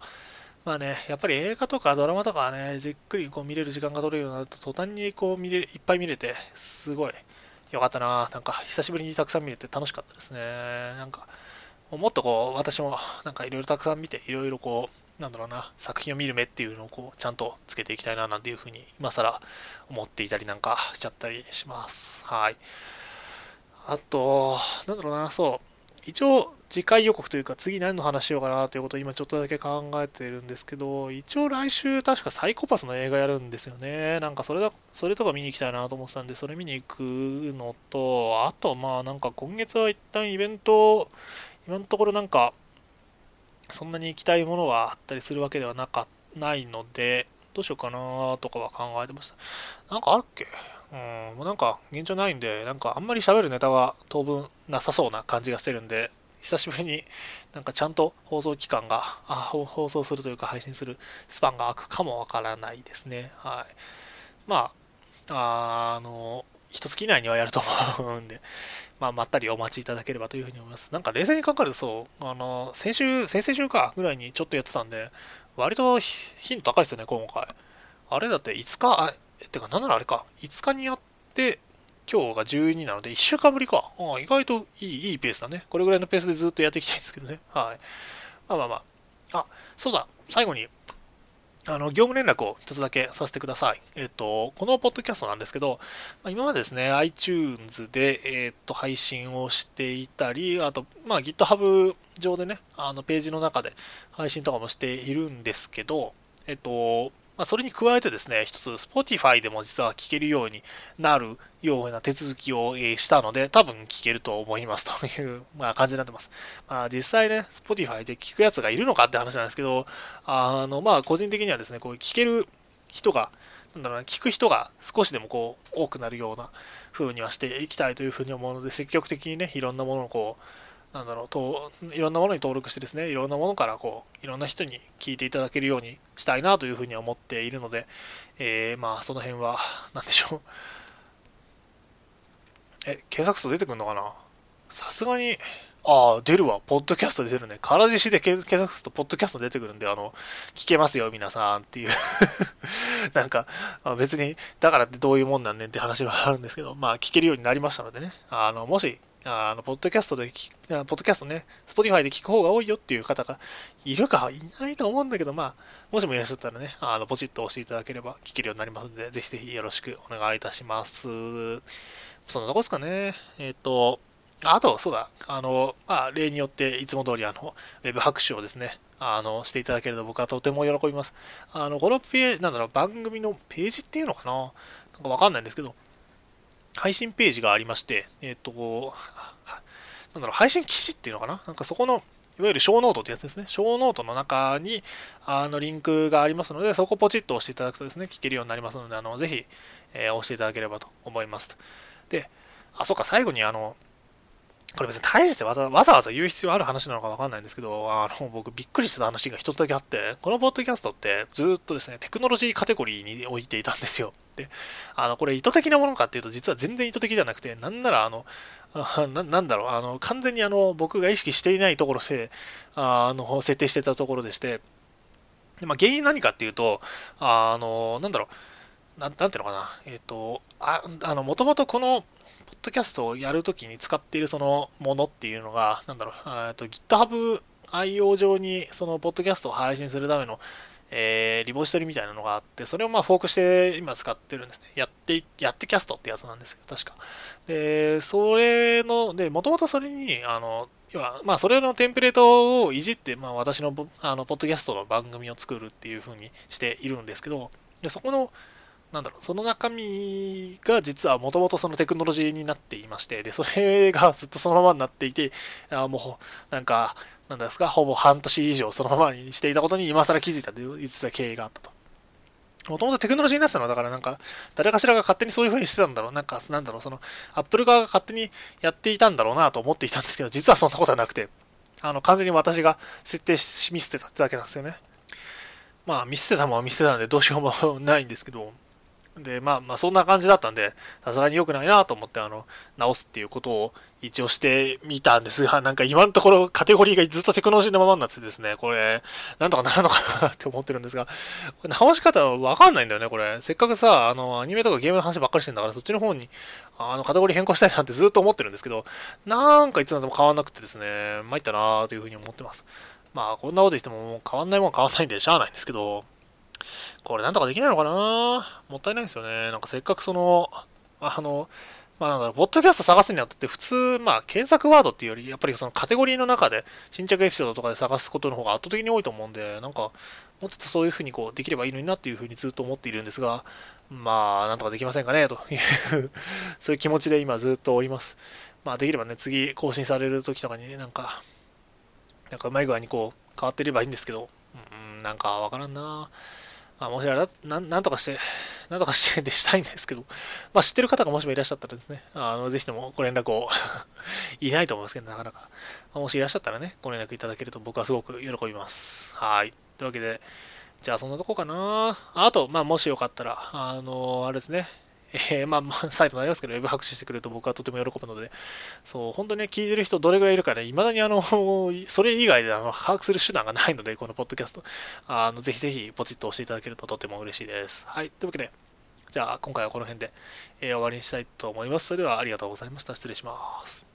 S1: まあね、やっぱり映画とかドラマとかね、じっくりこう見れる時間が取れるようになると、途端にこう見れいっぱい見れて、すごいよかったな。なんか久しぶりにたくさん見れて楽しかったですね。なんか、もっとこう、私もなんかいろいろたくさん見て、いろいろこう、なんだろうな、作品を見る目っていうのをこう、ちゃんとつけていきたいな、なんていうふうに、今更思っていたりなんかしちゃったりします。はい。あと、なんだろうな、そう。一応、次回予告というか、次何の話しようかなということを今ちょっとだけ考えてるんですけど、一応来週確かサイコパスの映画やるんですよね。なんかそれだ、それとか見に行きたいなと思ってたんで、それ見に行くのと、あとまあなんか今月は一旦イベント今のところなんか、そんなに行きたいものはあったりするわけではなかないので、どうしようかなとかは考えてました。なんかあるっけ？うん、もうなんか現状ないんで、なんかあんまり喋るネタは当分なさそうな感じがしてるんで、久しぶりになんかちゃんと放送期間が、あ放送するというか配信するスパンが空くかもわからないですね。はい。まあ、あの、一月以内にはやると思うんで、まあ、まったりお待ちいただければというふうに思います。なんか冷静に考えるとそう、あの、先週、先々週かぐらいにちょっとやってたんで、割と頻度高いですよね、今回。あれだって5日、あ、てか、なんならあれか、5日にやって、今日が12なので、1週間ぶりか。あ意外といい、いいペースだね。これぐらいのペースでずっとやっていきたいんですけどね。はい。まあまあまあ。あ、そうだ、最後に、あの、業務連絡を一つだけさせてください。えっ、と、このポッドキャストなんですけど、まあ、今までですね、iTunes で、えっ、と、配信をしていたり、あと、まあ、GitHub 上でね、あの、ページの中で配信とかもしているんですけど、えっ、と、まあ、それに加えてですね、一つ Spotify でも実は聞けるようになるような手続きをしたので、多分聞けると思いますという、まあ、感じになってます。まあ、実際ね、Spotify で聞くやつがいるのかって話なんですけど、あの、まあ、個人的にはですね、こう聞ける人が、なんだろうな、聞く人が少しでもこう、多くなるような風にはしていきたいというふうに思うので、積極的にね、いろんなものをこう、なんだろうといろんなものに登録してですねいろんなものからこういろんな人に聞いていただけるようにしたいなというふうには思っているので、えー、まあその辺は何でしょうえ検索すると出てくるのかな？さすがにああ、出るわ。ポッドキャストで出るね。空獅子で検索すると、ポッドキャスト出てくるんで、あの、聞けますよ、皆さんっていう なんか、別に、だからってどういうもんなんねんって話はあるんですけど、まあ、聞けるようになりましたのでね。あの、もし、あの、ポッドキャストで聞く、ポッドキャストね、Spotify で聞く方が多いよっていう方がいるかいないと思うんだけど、まあ、もしもいらっしゃったらね、あの、ポチッと押していただければ聞けるようになりますので、ぜひぜひよろしくお願いいたします。そんなとこですかね。えっ、ー、と、あと、そうだ、あの、まあ、例によって、いつも通り、あの、ウェブ拍手をですね、あの、していただけると僕はとても喜びます。あの、このページ、なんだろう、番組のページっていうのかななんかわかんないんですけど、配信ページがありまして、えっ、ー、と、なんだろう、配信記事っていうのかな？なんかそこの、いわゆるショーノートってやつですね。ショーノートの中に、あの、リンクがありますので、そこポチッと押していただくとですね、聞けるようになりますので、あの、ぜひ、えー、押していただければと思います。で、あ、そうか、最後にあの、これ別に大してわざわざ言う必要ある話なのかわかんないんですけど、あの、僕びっくりした話が一つだけあって、このポッドキャストってずっとですね、テクノロジーカテゴリーに置いていたんですよ。で、あの、これ意図的なものかっていうと、実は全然意図的ではなくて、なんならあの、ななんだろう、あの、完全にあの、僕が意識していないところで、あの、設定してたところでして、でまあ、原因何かっていうと、あの、なんだろう、ななんていうのかな、えっ、ー、と、あ、あの、もともとこの、ポッドキャストをやるときに使っているそのものっていうのが、なんだろう、えと GitHub 愛用上にそのポッドキャストを配信するための、えー、リポジトリみたいなのがあって、それをまあフォークして今使ってるんですね。やって、やってキャストってやつなんですけど、確か。で、それの、で、もともとそれに、あの、要は、まあ、それのテンプレートをいじって、まあ、私の、あの、ポッドキャストの番組を作るっていう風にしているんですけど、で、そこの、なんだろう、その中身が実はもともとそのテクノロジーになっていまして、で、それがずっとそのままになっていて、あもう、なんか、なんですか、ほぼ半年以上そのままにしていたことに今更気づいたという実は経緯があったと。もともとテクノロジーになってたのは、だからなんか、誰かしらが勝手にそういう風にしてたんだろう。なんか、なんだろう、その、アップル側が勝手にやっていたんだろうなと思っていたんですけど、実はそんなことはなくて、あの、完全に私が設定し、見捨てたってだけなんですよね。まあ、見捨てたもんは見捨てたんでどうしようもないんですけど、で、まあまあそんな感じだったんで、さすがに良くないなと思って、あの、直すっていうことを一応してみたんですが、なんか今のところカテゴリーがずっとテクノロジーのままになってですね、これ、なんとかなるのかなって思ってるんですが、これ直し方わかんないんだよね、これ。せっかくさ、あの、アニメとかゲームの話ばっかりしてんだから、そっちの方に、あの、カテゴリー変更したいなってずっと思ってるんですけど、なんかいつまでも変わんなくてですね、参ったなというふうに思ってます。まあ、こんなこと言ってももう変わんないもん変わんないんでしゃあないんですけど、これなんとかできないのかな？もったいないですよね。なんかせっかくその、あの、まあなんだろポッドキャスト探すにあたって普通、まあ検索ワードっていうより、やっぱりそのカテゴリーの中で新着エピソードとかで探すことの方が圧倒的に多いと思うんで、なんかもうちょっとそういう風にこうできればいいのになっていう風にずっと思っているんですが、まあなんとかできませんかねという そういう気持ちで今ずっとおります。まあできればね、次更新される時とかにね、なんか、なんかうまい具合にこう変わってればいいんですけど、うん、なんかわからんなまあ、もしあれな、なんとかして、なんとかしてでしたいんですけど、まあ、知ってる方がもしもいらっしゃったらですね、あの、ぜひともご連絡を いないと思いますけど、なかなか。まあ、もしいらっしゃったらね、ご連絡いただけると僕はすごく喜びます。はい。というわけで、じゃあそんなとこかな。あと、まあ、もしよかったら、あの、あれですね、えー、まあ、まあ、サイトになりますけど、ウェブ拍手してくれると僕はとても喜ぶので、そう、本当にね、聞いてる人どれぐらいいるかね、未だにあの、それ以外であの把握する手段がないので、このポッドキャスト、あの、ぜひぜひポチッと押していただけるととても嬉しいです。はい、というわけで、じゃあ、今回はこの辺で、えー、終わりにしたいと思います。それではありがとうございました。失礼します。